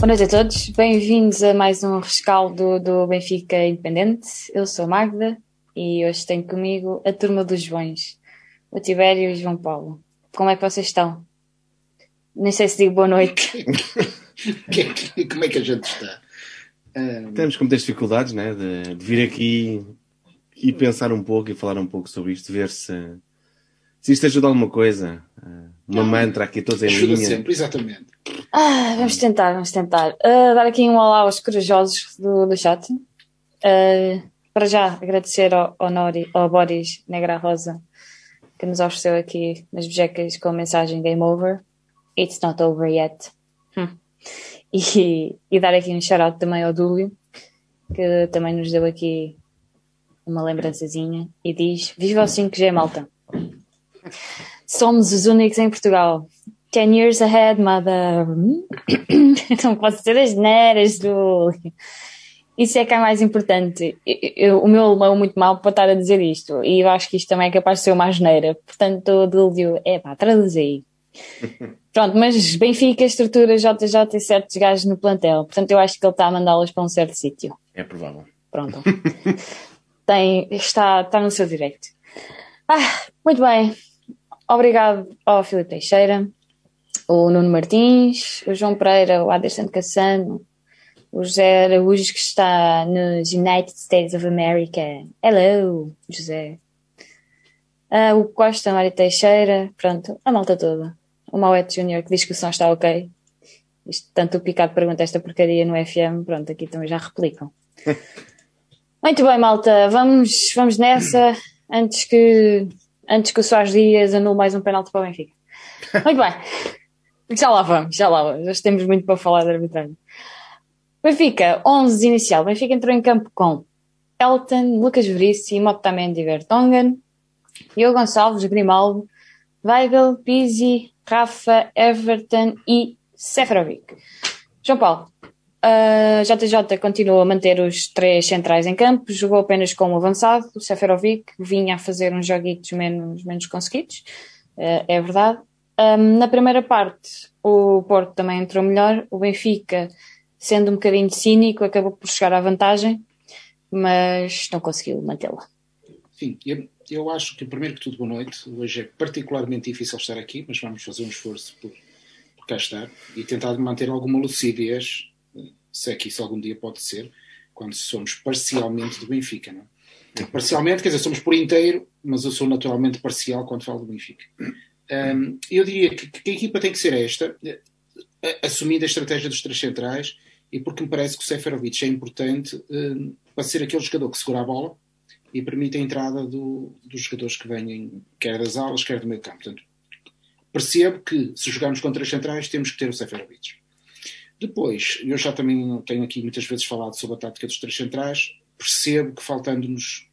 Boa noite a todos, bem-vindos a mais um rescaldo do Benfica Independente. Eu sou Magda e hoje tenho comigo a turma dos Joões, o Tibério e o João Paulo. Como é que vocês estão? Nem sei se digo boa noite. Como é que a gente está? Um... Temos com muitas dificuldades né, de, de, vir aqui e pensar um pouco e falar um pouco sobre isto, ver se, se isto ajuda alguma coisa. Uma mantra aqui todos em ajuda linha. sempre, exatamente. Ah, vamos tentar, vamos tentar. Uh, dar aqui um olá aos corajosos do, do chat. Uh, para já, agradecer ao, ao, Nori, ao Boris Negra Rosa, que nos ofereceu aqui nas bejecas com a mensagem Game Over. It's not over yet. Hum. E, e, dar aqui um shout-out também ao Dúlio, que também nos deu aqui uma lembrançazinha e diz: Viva o 5G, malta! Somos os únicos em Portugal. Ten years ahead, mother. Não posso ser as neiras do. Isso é que é mais importante. Eu, eu, o meu alemão é muito mal para estar a dizer isto. E eu acho que isto também é capaz de ser uma asneira. Portanto, Dúlio, é pá, traduz aí. Pronto, mas Benfica, estrutura JJ e certos gajos no plantel. Portanto, eu acho que ele está a mandá-los para um certo sítio. É provável. Pronto. Tem, está, está no seu direito. Ah, muito bem. Obrigado ao Filipe Teixeira, o Nuno Martins, o João Pereira, o Aderson Cassano, o José Araújo que está nos United States of America. Hello, José. Uh, o Costa, Mário Teixeira, pronto, a malta toda. O Mauete Júnior que diz que o som está ok. Isto, tanto o Picado pergunta esta porcaria no FM, pronto, aqui também já replicam. Muito bem, malta, vamos, vamos nessa antes que antes que o Soares Dias anule mais um penalti para o Benfica. Muito bem. Já lá vamos, já lá vamos. Já temos muito para falar de arbitragem. Benfica, 11 inicial. Benfica entrou em campo com Elton, Lucas Veríssimo, Otamendi Vertonghen, Diogo Gonçalves, Grimaldo, Weigl, Pizzi, Rafa, Everton e Seferovic. João Paulo, a JJ continuou a manter os três centrais em campo, jogou apenas com um avançado, o Seferovic vinha a fazer uns joguitos menos, menos conseguidos, uh, é verdade. Um, na primeira parte, o Porto também entrou melhor, o Benfica, sendo um bocadinho cínico, acabou por chegar à vantagem, mas não conseguiu mantê-la. Sim, eu, eu acho que, primeiro que tudo, boa noite. Hoje é particularmente difícil estar aqui, mas vamos fazer um esforço por, por cá estar e tentar manter alguma lucidez se é que isso algum dia pode ser, quando somos parcialmente do Benfica, não é? Parcialmente, quer dizer, somos por inteiro, mas eu sou naturalmente parcial quando falo do Benfica. Um, eu diria que, que, a equipa tem que ser esta, assumindo a estratégia dos três centrais, e porque me parece que o Seferovic é importante um, para ser aquele jogador que segura a bola e permite a entrada do, dos jogadores que vêm, quer das alas, quer do meio campo. Portanto, percebo que se jogarmos com três centrais temos que ter o Seferovic. Depois, eu já também tenho aqui muitas vezes falado sobre a tática dos três centrais, percebo que faltando-nos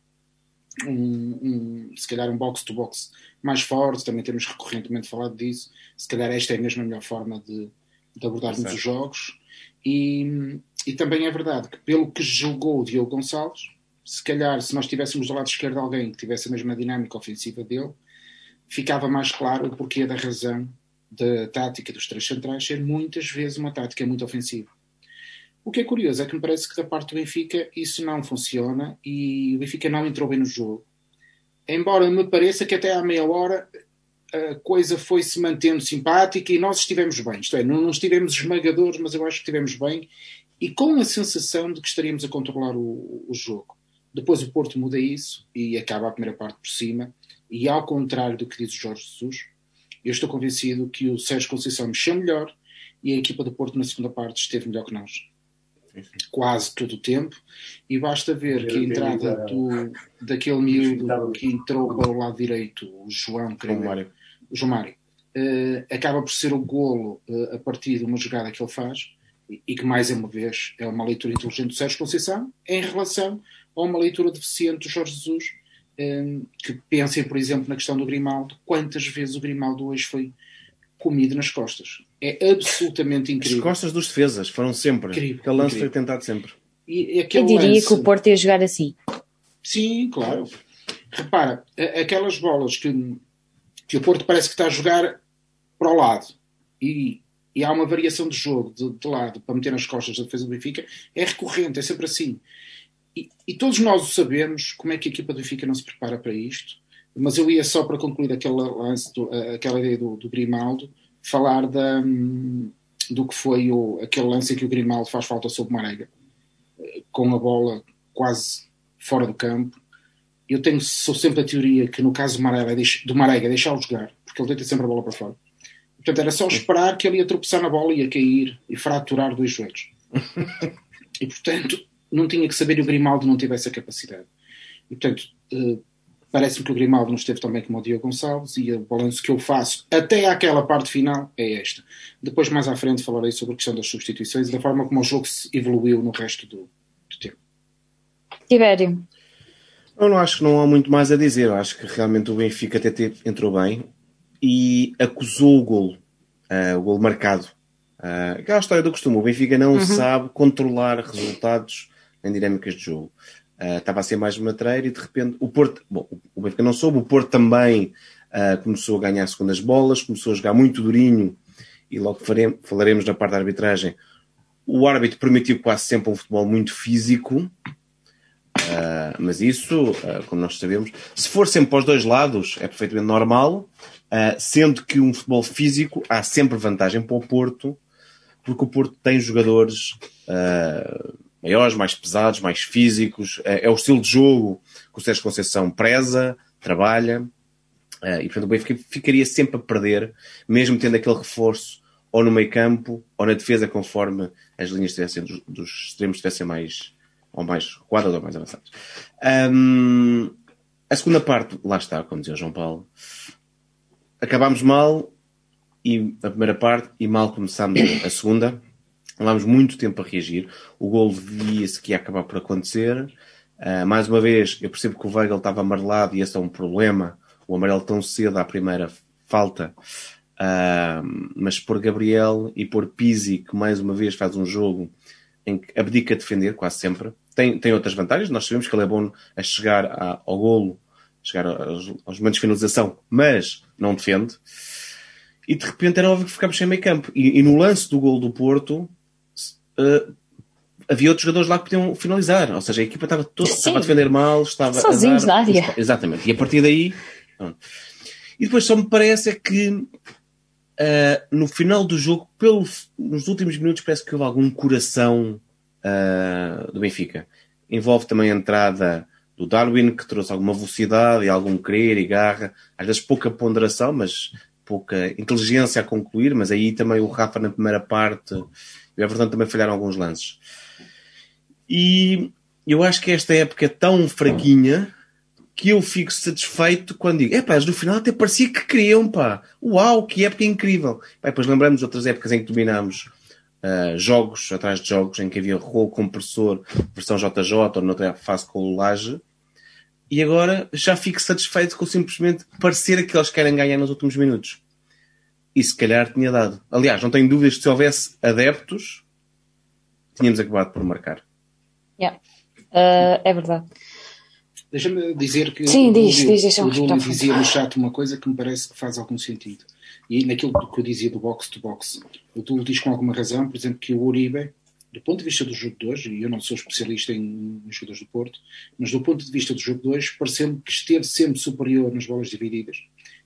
um, um, se calhar um box-to-box mais forte, também temos recorrentemente falado disso, se calhar esta é mesmo a melhor forma de, de abordarmos os jogos. E, e também é verdade que pelo que jogou o Diogo Gonçalves, se calhar se nós tivéssemos do lado esquerdo alguém que tivesse a mesma dinâmica ofensiva dele, ficava mais claro o porquê da razão da tática dos três centrais ser muitas vezes uma tática muito ofensiva. O que é curioso é que me parece que da parte do Benfica isso não funciona e o Benfica não entrou bem no jogo. Embora me pareça que até à meia hora a coisa foi se mantendo simpática e nós estivemos bem. Isto é, não, não estivemos esmagadores, mas eu acho que estivemos bem e com a sensação de que estaríamos a controlar o, o jogo. Depois o Porto muda isso e acaba a primeira parte por cima. E ao contrário do que diz o Jorge Jesus, eu estou convencido que o Sérgio Conceição mexeu melhor e a equipa do Porto na segunda parte esteve melhor que nós. Quase todo o tempo, e basta ver que a entrada do, daquele miúdo que entrou para o lado direito, o João, creio, Mário. o João Mário, uh, acaba por ser o golo uh, a partir de uma jogada que ele faz, e, e que mais uma vez é uma leitura inteligente do Sérgio Conceição, em relação a uma leitura deficiente do Jorge Jesus, que pensem, por exemplo, na questão do Grimaldo, quantas vezes o Grimaldo hoje foi comido nas costas. É absolutamente incrível. As costas dos defesas foram sempre. Incrível, aquele lance incrível. foi tentado sempre. E, e Eu diria lance... que o Porto ia jogar assim. Sim, claro. Repara, aquelas bolas que, que o Porto parece que está a jogar para o lado e, e há uma variação de jogo de, de, lado para meter nas costas da defesa do Benfica, é recorrente, é sempre assim. E, e, todos nós o sabemos como é que a equipa do Benfica não se prepara para isto, mas eu ia só para concluir aquele lance, do, aquela ideia do, do Grimaldo, falar da, do que foi o, aquele lance em que o Grimaldo faz falta sobre Marega, com a bola quase fora do campo. Eu tenho sou sempre a teoria que no caso do Marega, do Marega deixá-lo jogar, porque ele deita sempre a bola para fora. Portanto, era só esperar que ele ia tropeçar na bola, ia cair e fraturar dois joelhos. e, portanto, não tinha que saber que o Grimaldo não tivesse a capacidade. E, portanto, uh, parece-me que o Grimaldo não esteve tão bem como o Diogo Gonçalves e o balanço que eu faço até àquela parte final é esta. Depois, mais à frente, falarei sobre a questão das substituições e da forma como o jogo se evoluiu no resto do, do tempo. Tibério. Eu não acho que não há muito mais a dizer. Eu acho que realmente o Benfica até entrou bem e acusou o golo, uh, o golo marcado. Uh, aquela história do costume, o Benfica não uhum. sabe controlar resultados em dinâmicas de jogo. Uh, estava a ser mais matreiro e de repente o Porto, bom, o Benfica não soube, o Porto também uh, começou a ganhar segundas bolas, começou a jogar muito durinho e logo faremos, falaremos na parte da arbitragem. O árbitro permitiu quase sempre um futebol muito físico, uh, mas isso, como nós sabemos, se for sempre para os dois lados, é perfeitamente normal. Sendo que um futebol físico há sempre vantagem para o Porto, porque o Porto tem jogadores maiores, mais pesados, mais físicos, uh, é o estilo de jogo que o Sérgio Conceição preza, trabalha, e portanto o Benfica ficaria sempre a perder, mesmo tendo aquele reforço ou no meio campo ou na defesa, conforme as linhas tivessem, dos, dos extremos estivessem mais ou mais quadras ou mais avançadas. Um, a segunda parte, lá está, como dizia o João Paulo, acabámos mal e a primeira parte e mal começámos a segunda. Levámos muito tempo a reagir. O gol via-se que ia acabar por acontecer. Uh, mais uma vez, eu percebo que o Weigl estava amarelado e esse é um problema. O amarelo tão cedo à primeira falta. Uh, mas por Gabriel e por Pizzi, que mais uma vez faz um jogo em que abdica a defender, quase sempre. Tem, tem outras vantagens. Nós sabemos que ele é bom a chegar a, ao golo chegar aos, aos momentos de finalização, mas não defende. E de repente era óbvio que ficámos sem meio campo. E, e no lance do gol do Porto, uh, havia outros jogadores lá que podiam finalizar. Ou seja, a equipa estava, toda, estava a defender mal, estava sozinhos na área. Exatamente. E a partir daí. Pronto. E depois só me parece é que uh, no final do jogo, pelo, nos últimos minutos, parece que houve algum coração uh, do Benfica. Envolve também a entrada do Darwin, que trouxe alguma velocidade e algum querer e garra, às vezes pouca ponderação, mas pouca inteligência a concluir, mas aí também o Rafa na primeira parte o Everton também falharam alguns lances. E eu acho que esta época é tão fraquinha que eu fico satisfeito quando digo, é pá, no final até parecia que queriam, pá, uau, que época incrível. Pá, depois lembramos outras épocas em que dominámos uh, jogos atrás de jogos, em que havia rolo compressor, versão JJ ou noutra fase com o Laje, e agora já fico satisfeito com simplesmente parecer que querem ganhar nos últimos minutos. E se calhar tinha dado. Aliás, não tenho dúvidas que se houvesse adeptos, tínhamos acabado por marcar. Yeah. Uh, é verdade. Deixa-me dizer que Sim, o, diz, diz, diz, o dizia no chat uma coisa que me parece que faz algum sentido. E naquilo que eu dizia do box to box, o Dúlio diz com alguma razão, por exemplo, que o Uribe do ponto de vista do jogo de hoje, e eu não sou especialista em, em jogadores do Porto, mas do ponto de vista do jogo de hoje, pareceu-me que esteve sempre superior nas bolas divididas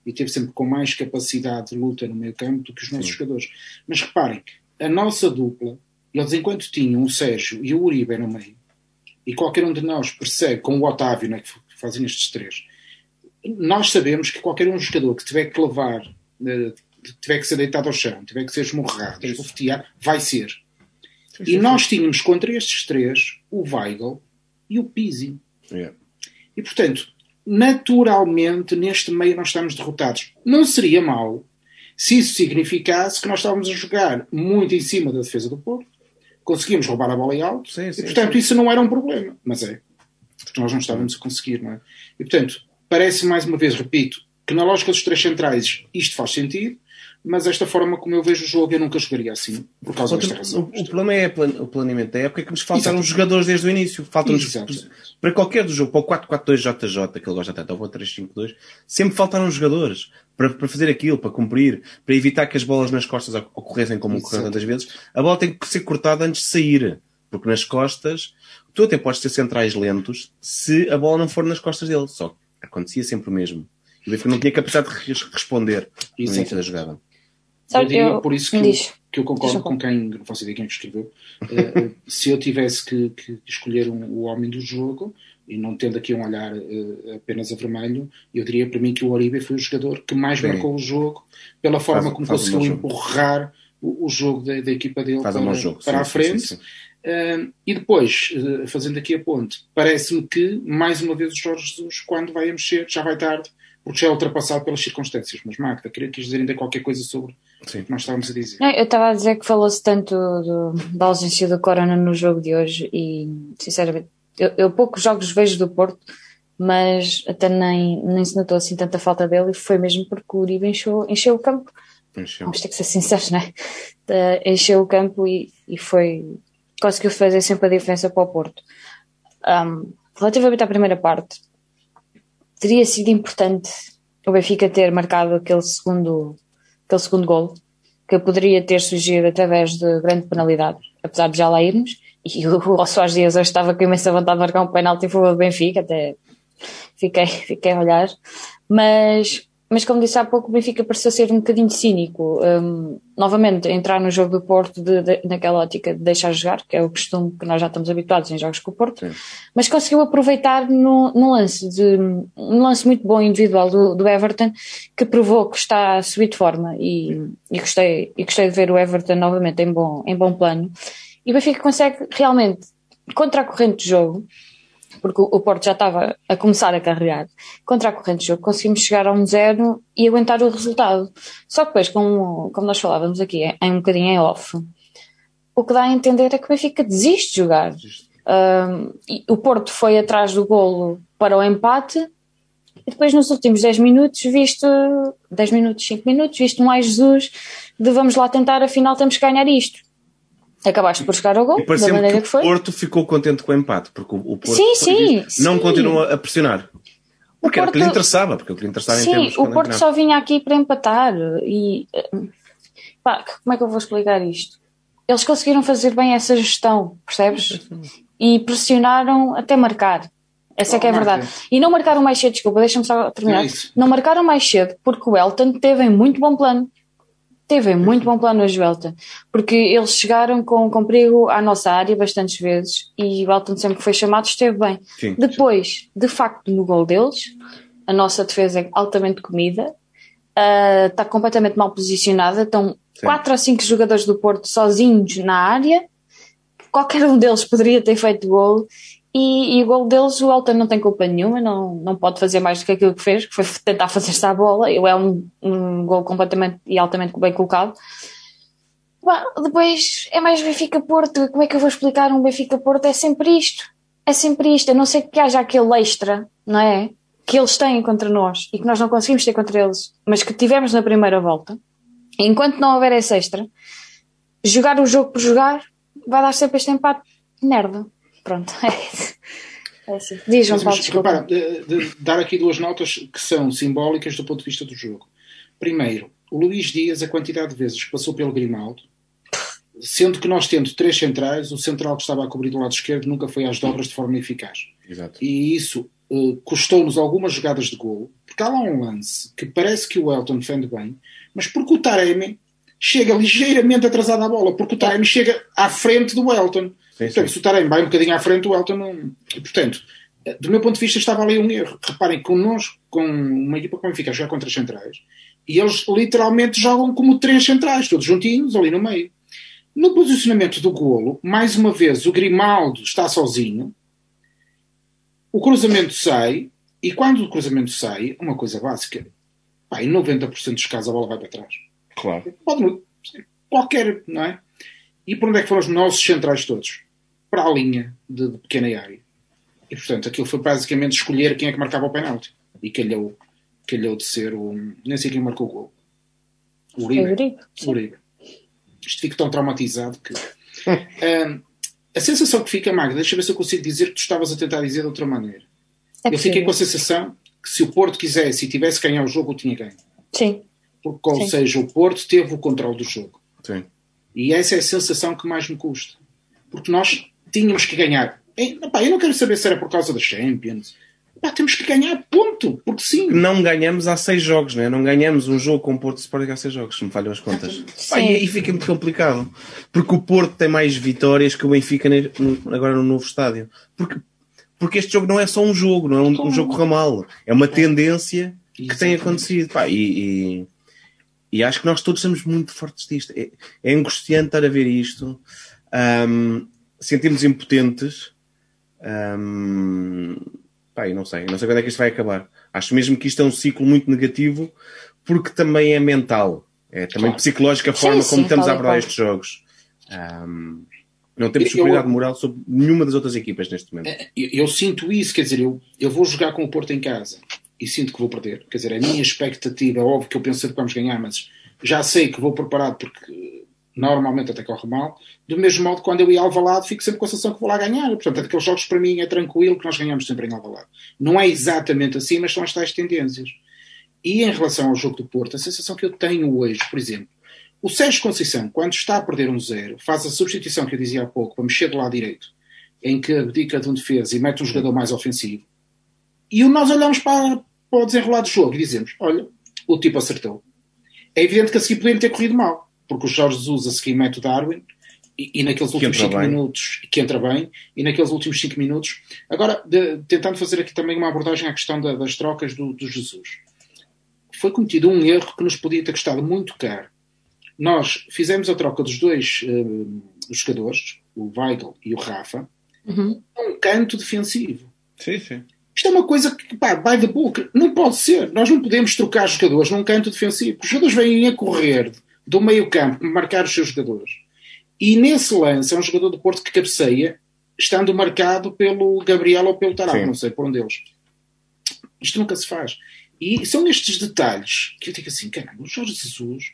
e esteve sempre com mais capacidade de luta no meio campo do que os nossos Sim. jogadores. Mas reparem, a nossa dupla, eles enquanto tinham o Sérgio e o Uribe no meio, e qualquer um de nós percebe, com o Otávio, né, que fazem estes três, nós sabemos que qualquer um jogador que tiver que levar, eh, tiver que ser deitado ao chão, tiver que ser esmurrado, esbofetear, vai ser e nós tínhamos contra estes três o Weigl e o Pizzi. Yeah. E portanto, naturalmente, neste meio nós estamos derrotados. Não seria mau se isso significasse que nós estávamos a jogar muito em cima da defesa do Porto, conseguíamos roubar a bola em alto, sim, sim, e portanto sim. isso não era um problema. Mas é. Porque nós não estávamos a conseguir, não é? E portanto, parece mais uma vez, repito, que na lógica dos três centrais isto faz sentido, mas esta forma como eu vejo o jogo eu nunca jogaria assim, por causa desta razão. O, o problema é o planeamento da época, é que nos faltaram jogadores desde o início. Faltam-nos para qualquer do jogo, para o 4-4-2 JJ, que ele gosta tanto, ou para o 3-5-2, sempre faltaram jogadores para, para fazer aquilo, para cumprir, para evitar que as bolas nas costas ocorressem como ocorreram tantas vezes. A bola tem que ser cortada antes de sair, porque nas costas, tu até podes ter centrais lentos se a bola não for nas costas dele. Só acontecia sempre o mesmo. E o Benfica não tinha capacidade de responder no início da jogada. Sabe, eu, eu, por isso que, eu, que eu concordo com quem, não faço ideia quem escreveu, uh, se eu tivesse que, que escolher um, o homem do jogo, e não tendo aqui um olhar uh, apenas a vermelho, eu diria para mim que o Oribe foi o jogador que mais marcou o jogo, pela forma faz, como faz conseguiu empurrar o, o, jogo da, da, equipa dele faz para, jogo, para sim, a frente. Sim, sim, uh, e depois, fazendo aqui a ponte, parece-me que, mais uma vez, o Jorge Jesus, quando vai a mexer, já vai tarde, porque já é ultrapassado pelas circunstâncias. Mas, Magda, queria quis dizer ainda qualquer coisa sobre Sim. o que nós estávamos a dizer. Não, eu estava a dizer que falou-se tanto do, da ausência do Corona no jogo de hoje e, sinceramente, eu, eu poucos jogos vejo do Porto, mas até nem, nem se notou assim tanta falta dele e foi mesmo porque o Uribe encheu, encheu o campo. Encheu. Vamos ter que ser sinceros, não é? Uh, encheu o campo e, e foi. conseguiu fazer sempre a diferença para o Porto. Um, relativamente à primeira parte, teria sido importante o Benfica ter marcado aquele segundo, aquele segundo gol, que poderia ter surgido através de grande penalidade, apesar de já lá irmos. E o Soares Dias hoje estava com imensa vontade de marcar um penalti em favor do Benfica, até fiquei, fiquei a olhar. Mas mas como disse há pouco, o Benfica pareceu ser um bocadinho cínico. Um, novamente, entrar no jogo do Porto de, de, naquela ótica de deixar jogar, que é o costume que nós já estamos habituados em jogos com o Porto, Sim. mas conseguiu aproveitar no, no, lance de um lance muito bom individual do, do, Everton, que provou que está a subir de forma e, e, gostei, e gostei de ver o Everton novamente em bom, em bom plano. E o Benfica consegue realmente, contra a corrente de jogo, porque o Porto já estava a começar a carregar, contra a corrente de jogo, conseguimos chegar a um zero e aguentar o resultado. Só que depois, como, como nós falávamos aqui, em, um bocadinho em off, o que dá a entender é que o Benfica desiste de jogar. Um, o Porto foi atrás do golo para o empate e depois nos últimos 10 minutos, visto 10 minutos, 5 minutos, visto mais Jesus de vamos lá tentar, afinal temos que ganhar isto acabaste por chegar ao gol, da maneira que, que, foi. O Porto ficou contente com o empate, porque o Porto sim, sim, não sim. continua a pressionar. Porque Porto... era o que lhe interessava, porque o que lhe interessava sim, em termos o Porto só vinha aqui para empatar e pá, como é que eu vou explicar isto? Eles conseguiram fazer bem essa gestão, percebes? E pressionaram até marcar. Essa é que é a verdade. E não marcaram mais cedo, desculpa, deixa-me só terminar. É não marcaram mais cedo porque o Elton teve em muito bom plano teve muito bom plano hoje o Elton, porque eles chegaram com, com perigo à nossa área bastantes vezes e o Elton sempre que foi chamado esteve bem. Sim, Depois, de facto, no gol deles, a nossa defesa é altamente comida, uh, está completamente mal posicionada, estão sim. quatro ou cinco jogadores do Porto sozinhos na área, qualquer um deles poderia ter feito gol e, e, o gol deles, o Elton não tem culpa nenhuma, não, não pode fazer mais do que aquilo que fez, que foi tentar fazer esta bola. É um, um gol completamente e altamente bem colocado. Bom, depois é mais Benfica Porto. Como é que eu vou explicar um Benfica Porto? É sempre isto. É sempre isto. A não ser que haja aquele extra, não é? Que eles têm contra nós e que nós não conseguimos ter contra eles, mas que tivemos na primeira volta. Enquanto não houver esse extra, jogar o jogo por jogar vai dar sempre este empate. Merda. Pronto, é isso. É assim. Diz, João Paulo, desculpa. Repara, de, de, dar aqui duas notas que são simbólicas do ponto de vista do jogo. Primeiro, o Luís Dias, a quantidade de vezes que passou pelo Grimaldo, sendo que nós tendo três centrais, o central que estava a cobrir do lado esquerdo nunca foi às dobras de forma eficaz. Exato. E isso uh, custou-nos algumas jogadas de gol, porque há lá um lance que parece que o Elton defende bem, mas porque o Taremi chega ligeiramente atrasado à bola, porque o Taremi chega à frente do Elton. Sim, portanto, sim. se o Taremi vai um bocadinho à frente, o Elton não. E, portanto, do meu ponto de vista, estava ali um erro. Reparem, connosco, com uma equipa como fica a jogar contra as centrais, e eles literalmente jogam como três centrais, todos juntinhos, ali no meio. No posicionamento do golo, mais uma vez, o Grimaldo está sozinho, o cruzamento sai, e quando o cruzamento sai, uma coisa básica, pá, em 90% dos casos a bola vai para trás. Claro. Pode, qualquer, não é? E por onde é que foram os nossos centrais todos? para a linha de, de, pequena área. E portanto aquilo foi basicamente escolher quem é que marcava o penalti. E calhou, calhou de ser o. Nem sei quem marcou o gol. O Uribe. o Uribe, sim. Isto fico tão traumatizado que. Ahm, a sensação que fica, Magda, deixa eu ver se eu consigo dizer que tu estavas a tentar dizer de outra maneira. É eu fiquei possível. com a sensação que se o Porto quisesse e tivesse que ganhar o jogo, eu tinha ganho. Sim, Porque, ou Sim. seja, o Porto teve o controle do jogo. Sim. E essa é a sensação que mais me custa. Porque nós tínhamos que ganhar. Ei, epá, eu não quero saber se era por causa das Champions. Epá, temos que ganhar, ponto. Porque sim. Não ganhamos há seis jogos, né? não ganhamos um jogo com o Porto Sporting há seis jogos, se me falham as contas. Sim. e aí fica muito complicado. Porque o Porto tem mais vitórias que o Benfica agora no novo estádio. Porque, porque este jogo não é só um jogo, não é um, um jogo que corra mal. É uma tendência que tem acontecido. Pá, e, e, e acho que nós todos estamos muito fortes disto. É, é angustiante estar a ver isto. Ahm, sentimos impotentes. Pá, eu não sei. Não sei quando é que isto vai acabar. Acho mesmo que isto é um ciclo muito negativo porque também é mental. É também Claro. psicológica a Sim, forma sim, como estamos a abordar estes jogos. Ahm, não temos Eu- superioridade moral sobre nenhuma das outras equipas neste momento. Eu, eu sinto isso, quer dizer, eu, eu vou jogar com o Porto em casa e sinto que vou perder. Quer dizer, a minha expectativa, é óbvio que eu sempre que vamos ganhar, mas já sei que vou preparado porque normalmente até corre mal. Do mesmo modo, quando eu ia ao Alvalade, fico sempre com a sensação que vou lá ganhar. Portanto, daqueles jogos para mim é tranquilo que nós ganhamos sempre em Alvalade. Não é exatamente assim, mas são as tais tendências. E em relação ao jogo do Porto, a sensação que eu tenho hoje, por exemplo, o Sérgio Conceição, quando está a perder um zero, faz a substituição que eu dizia há pouco para mexer do lado direito, em que abdica de um defesa e mete um jogador mais ofensivo. E nós olhamos para, para o desenrolar do jogo e dizemos: olha, o tipo acertou. É evidente que a seguir poderiam ter corrido mal, porque o Jorge Jesus a seguir mete o Darwin e, e naqueles últimos entra 5 bem. minutos, que entra bem, e naqueles últimos 5 minutos. Agora, de- tentando fazer aqui também uma abordagem à questão da- das trocas do, do Jesus. Foi cometido um erro que nos podia ter custado muito caro. Nós fizemos a troca dos dois eh, jogadores, o Weigl e o Rafa, Uhum. num canto defensivo. Sim, sim. Isto é uma coisa que, pá, by the book, não pode ser. Nós não podemos trocar jogadores num canto defensivo. Os jogadores vêm a correr do meio campo, marcar os seus jogadores. E nesse lance, é um jogador do Porto que cabeceia, estando marcado pelo Gabriel ou pelo Sim. não sei por um deles. Isto nunca se faz. E são estes detalhes que eu digo assim, caramba, o Jorge Jesus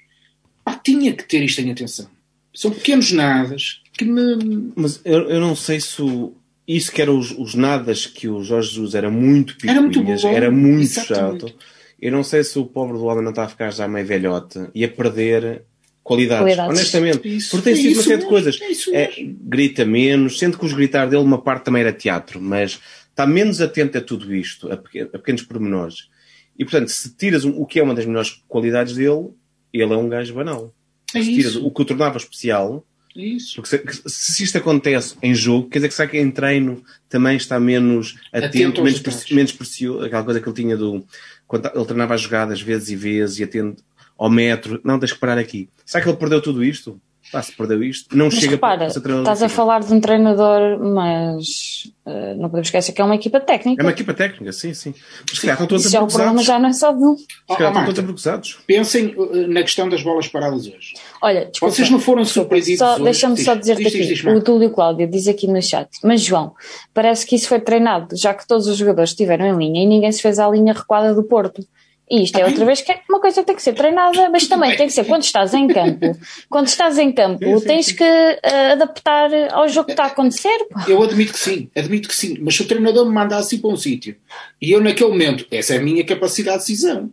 pá, tinha que ter isto em atenção. São pequenos nadas que me... Mas eu, eu não sei se o- isso que eram os, os nadas que o Jorge Jesus era muito Era muito picuinhas, bom. era muito Exatamente. chato. Eu não sei se o pobre do homem não está a ficar já meio velhote e a perder qualidades. Qualidades. Honestamente. Isso, Porque tem é sido uma série de coisas. é É, grita menos, sendo que os gritar dele, uma parte também era teatro, mas está menos atento a tudo isto, a, a pequenos pormenores. E portanto, se tiras o que é uma das melhores qualidades dele, ele é um gajo banal. É se tiras isso. o que o tornava especial, É isso. porque se, se isto acontece em jogo, quer dizer que será que em treino também está menos Atento atento, preci- menos precioso, aquela coisa que ele tinha do. Quando ele treinava as jogadas vezes e vezes e atento ao metro, não, tens que parar aqui. Será que ele perdeu tudo isto? Pá, se perdeu isto, não Mas chega repara, para ser treinador estás a falar de um treinador, mas eh, não podemos esquecer que é uma equipa técnica. É uma equipa técnica, sim, sim. Mas se calhar estão todos Isso é o problema, já não é só de um. Se calhar estão todos abruzados. Pensem uh, na questão das bolas paradas hoje. Olha, desculpa, Vocês não foram surpreendidos só- hoje? Deixa-me Diz, só dizer-te diz, diz, aqui, diz, o. Túlio Cláudio diz aqui no chat, mas João, parece que isso foi treinado, já que todos os jogadores estiveram em linha e ninguém se fez à linha recuada do Porto. E isto é outra vez que é uma coisa que tem que ser treinada, mas também tem que ser quando estás em campo. Quando estás em campo, Sim, sim, tens sim. que eh, adaptar ao jogo que está a acontecer. pá. Eu admito que sim, admito que sim. Mas se o treinador me mandasse ir para um sítio e eu naquele momento, essa é a minha capacidade de decisão.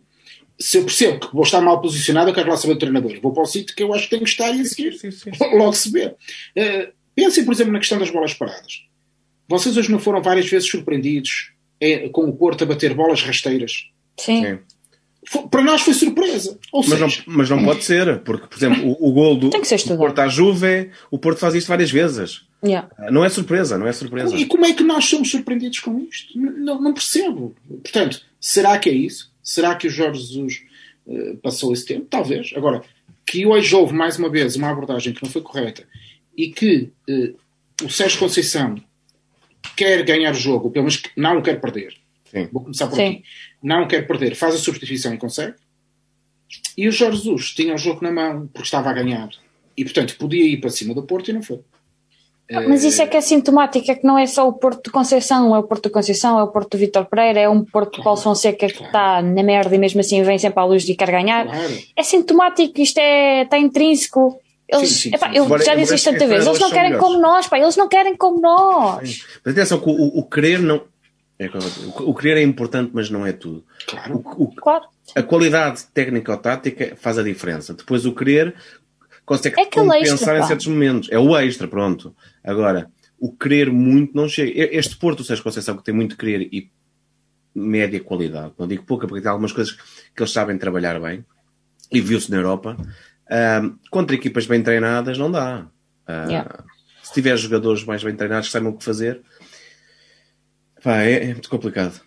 Se eu percebo que vou estar mal posicionado, eu quero lá saber do treinador. Eu vou para o sítio que eu acho que tenho que estar e a seguir Sim, sim. logo se vê. Eh, pensem, por exemplo, na questão das bolas paradas. Vocês hoje não foram várias vezes surpreendidos eh, com o Porto a bater bolas rasteiras? Sim. Sim. Para nós foi surpresa. Ou Mas não, mas não pode ser, porque, por exemplo, o, o gol do. Porto à Juve, o Porto faz isto várias vezes. Yeah. Não é surpresa, não é surpresa. E como é que nós somos surpreendidos com isto? Não, não percebo. Portanto, será que é isso? Será que o Jorge Jesus eh, passou esse tempo? Talvez. Agora, que hoje houve mais uma vez uma abordagem que não foi correta e que eh, o Sérgio Conceição quer ganhar o jogo, pelo menos que não o quer perder. Sim. Vou começar por Sim. aqui. Não quer perder, faz a substituição e consegue. E o Jorge Jesus tinha o jogo na mão porque estava a ganhar. E, portanto, podia ir para cima do Porto e não foi. Mas isso é que é sintomático, é que não é só o Porto de Conceição, é o Porto de Conceição, é o Porto de Vitor Pereira, é um Porto de Paulo Fonseca que está na merda e mesmo assim vem sempre à luz e quer ganhar. Claro. É sintomático, isto é, está intrínseco. Eles, Sim, sim, epá, sim. eu Embora- já disse isto tanta vez, eles não querem melhores. como nós, pá, eles não querem como nós. Mas atenção o- o querer não. É o, o querer é importante, mas não é tudo. Claro. O- o- Claro. a qualidade técnica ou tática faz a diferença. Depois o querer consegue É compensar extra, em certos momentos. É o extra, pronto. Agora, o querer muito não chega. Este Porto, o Sérgio Conceição, que tem muito querer e média qualidade, não digo pouca, porque tem algumas coisas que eles sabem trabalhar bem, e viu-se na Europa, ahm, contra equipas bem treinadas não dá. Ah, Yeah. Se tiver jogadores mais bem treinados que saibam o que fazer, pá, é, é muito complicado.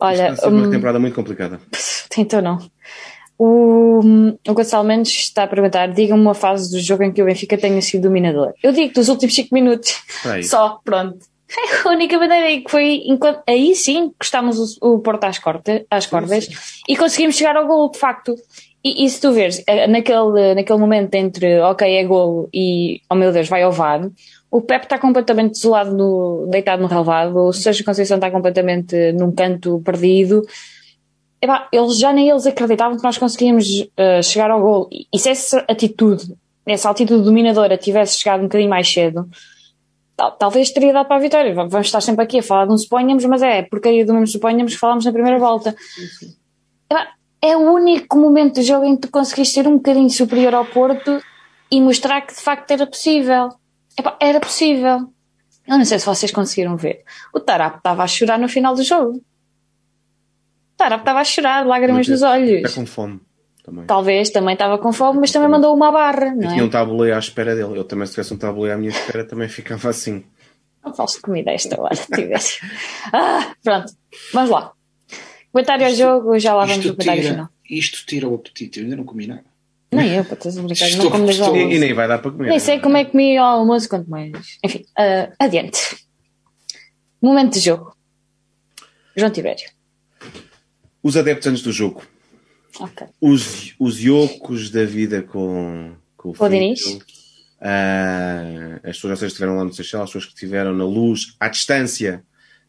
Olha, está a uma hum, temporada muito complicada. então não. O, o Gonçalo Mendes está a perguntar: diga-me uma fase do jogo em que o Benfica tenha sido dominador. Eu digo dos últimos 5 minutos. Só, pronto. A única maneira que foi. Enquanto, aí sim, encostámos o, o Porto às, corte, às cordas e conseguimos chegar ao golo, de facto. E, e se tu vês, eh, naquele, naquele momento entre ok, é golo e oh meu Deus, vai ao VAR, o Pepe está completamente desolado, no, deitado no relvado, o Sérgio Conceição está completamente num canto perdido. Epá, eles já nem eles acreditavam que nós conseguíamos eh, chegar ao golo. E, e se essa atitude, essa atitude dominadora tivesse chegado um bocadinho mais cedo, tal- talvez teria dado para a vitória. Vamos estar sempre aqui a falar de um suponhamos, mas é porcaria do mesmo suponhamos que falámos na primeira volta. Epá, É o único momento do jogo em que tu conseguiste ser um bocadinho superior ao Porto e mostrar que de facto era possível. Epá, era possível. Eu não sei se vocês conseguiram ver. O Tarap estava a chorar no final do jogo. O Tarap estava a chorar, lágrimas nos Está olhos. com fome também. Talvez também estava com fome, mas também mandou uma barra, não tinha um é? tabuleiro à espera dele. Eu também, se tivesse um tabuleiro à minha espera, também ficava assim. Não faço comida a esta hora, tivesse. Ah, pronto, vamos lá. Comentário ao jogo, já lá vamos Isto comentário tira, final. isto tira o apetite. Eu ainda não comi nada. Nem eu, para teres brincar, não como das estou- E, nem vai dar para comer. Nem sei como é que comi ao almoço, quanto mais. Enfim, ah, adiante. Momento de jogo. João Tibério. Os adeptos antes do jogo. Os, os iocos da vida com, com o o. Diniz. Ah, as pessoas que estiveram lá no Seychelles, as pessoas que estiveram na luz, à distância.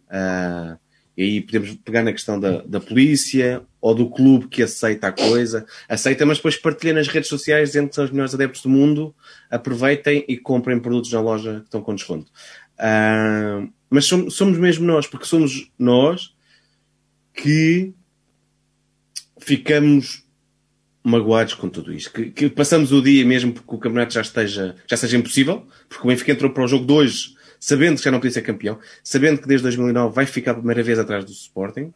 Ah, e aí podemos pegar na questão da, da polícia ou do clube que aceita a coisa. Aceita, mas depois partilha nas redes sociais dizendo que são os melhores adeptos do mundo. Aproveitem e comprem produtos na loja que estão com desconto. Ah, mas somos, somos mesmo nós, porque somos nós que ficamos magoados com tudo isto. Que, que passamos o dia mesmo porque o campeonato já esteja, já seja impossível, porque o Benfica entrou para o jogo de hoje sabendo que já não podia ser campeão, sabendo que desde 2009 vai ficar a primeira vez atrás do Sporting,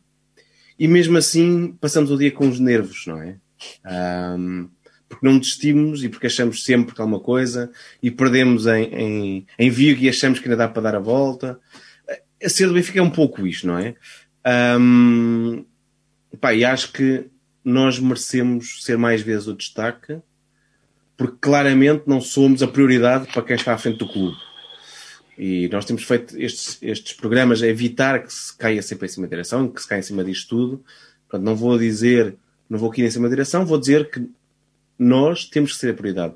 e mesmo assim passamos o dia com os nervos, não é? Ahm, porque não desistimos e porque achamos sempre que há uma coisa e perdemos em, em, em Vigo e achamos que ainda dá para dar a volta. A ser do Benfica é um pouco isto, não é? Ahm, pá, e acho que nós merecemos ser mais vezes o destaque porque claramente não somos a prioridade para quem está à frente do clube. E nós temos feito estes, estes programas a evitar que se caia sempre em cima da direção, que se caia em cima disto tudo. Portanto, não vou dizer, não vou aqui em cima da direção, vou dizer que nós temos que ser a prioridade.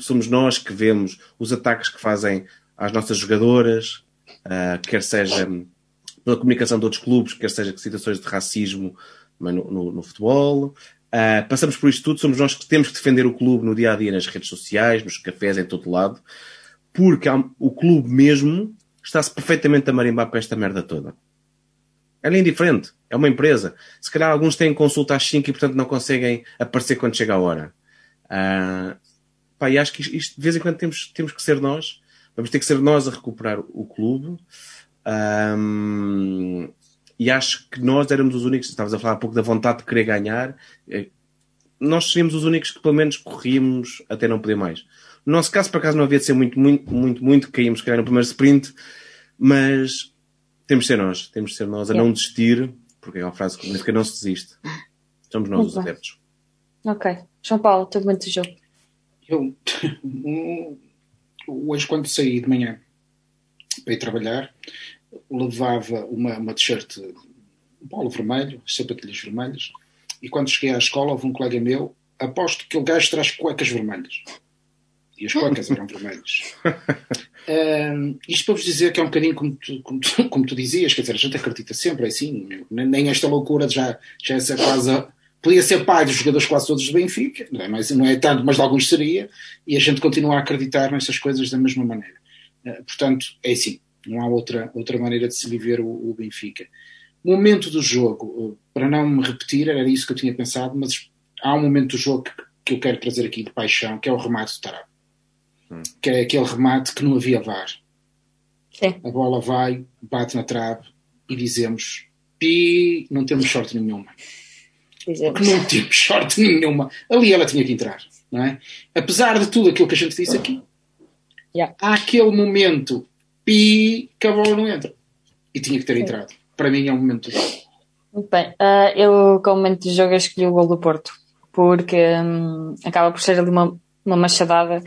Somos nós que vemos os ataques que fazem às nossas jogadoras, ah, quer seja pela comunicação de outros clubes, quer seja situações de racismo no, no, no futebol. Ah, passamos por isto tudo, somos nós que temos que defender o clube no dia a dia, nas redes sociais, nos cafés, em todo lado, porque há- o clube mesmo está-se perfeitamente a marimbar para esta merda toda. Ela é indiferente, é uma empresa. Se calhar alguns têm consulta às 5 e portanto não conseguem aparecer quando chega a hora. Ah, pá, e acho que isto, de vez em quando temos, temos que ser nós, vamos ter que ser nós a recuperar o clube. Ahm, e acho que nós éramos os únicos, estavas a falar um pouco da vontade de querer ganhar, eh, nós seríamos os únicos que pelo menos corríamos até não poder mais. No nosso caso, por acaso, não havia de ser muito, muito, muito, muito, caímos calhar no primeiro sprint, mas temos de ser nós, temos de ser nós a não desistir, porque é uma frase que significa não se desiste. Somos nós Muito os bem. adeptos. Ok. João Paulo, teu momento de jogo. Eu, hoje, quando saí de manhã para ir trabalhar, levava uma, uma t-shirt, um polo vermelho, sapatilhas vermelhas, e quando cheguei à escola, houve um colega meu, aposto que o gajo traz cuecas vermelhas. E as cuecas eram vermelhas. Uh, isto para vos dizer que é um bocadinho como tu, como, tu, como tu dizias, quer dizer, a gente acredita sempre, é assim, nem esta loucura já, já essa quase. Podia ser pai dos jogadores quase todos do Benfica, não é, mas, não é tanto, mas de alguns seria, e a gente continua a acreditar nessas coisas da mesma maneira. Uh, portanto, é assim, não há outra, outra maneira de se viver o, o Benfica. Momento do jogo, para não me repetir, era isso que eu tinha pensado, mas há um momento do jogo que, que eu quero trazer aqui de paixão, que é o remate do Tarab hum. que é aquele remate que não havia VAR. Sim. A bola vai, bate na trave e dizemos: Pi, não temos sorte nenhuma. Dizemos. Não temos sorte nenhuma. Ali ela tinha que entrar, não é? Apesar de tudo aquilo que a gente disse aqui, yeah. há aquele momento, pi, que a bola não entra. E tinha que ter Sim. entrado. Para mim é um momento do jogo. Muito bem. Uh, eu, como momento de jogo, escolhi o gol do Porto. Porque um, acaba por ser ali uma, uma machadada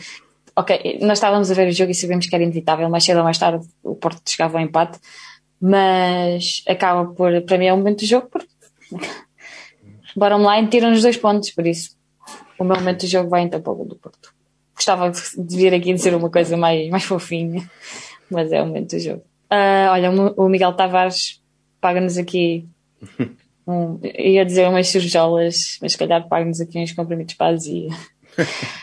ok, nós estávamos a ver o jogo e sabemos que era inevitável, mais cedo ou mais tarde o Porto chegava ao empate, mas acaba por, para mim é o momento do jogo, porque bottom line tiram-nos dois pontos, por isso o meu momento do jogo vai então para o do Porto. Gostava de vir aqui dizer uma coisa mais, mais fofinha, mas é o momento do jogo. Uh, olha, o Miguel Tavares paga-nos aqui um, ia dizer umas surjolas, mas se calhar paga-nos aqui uns comprimidos para a azia.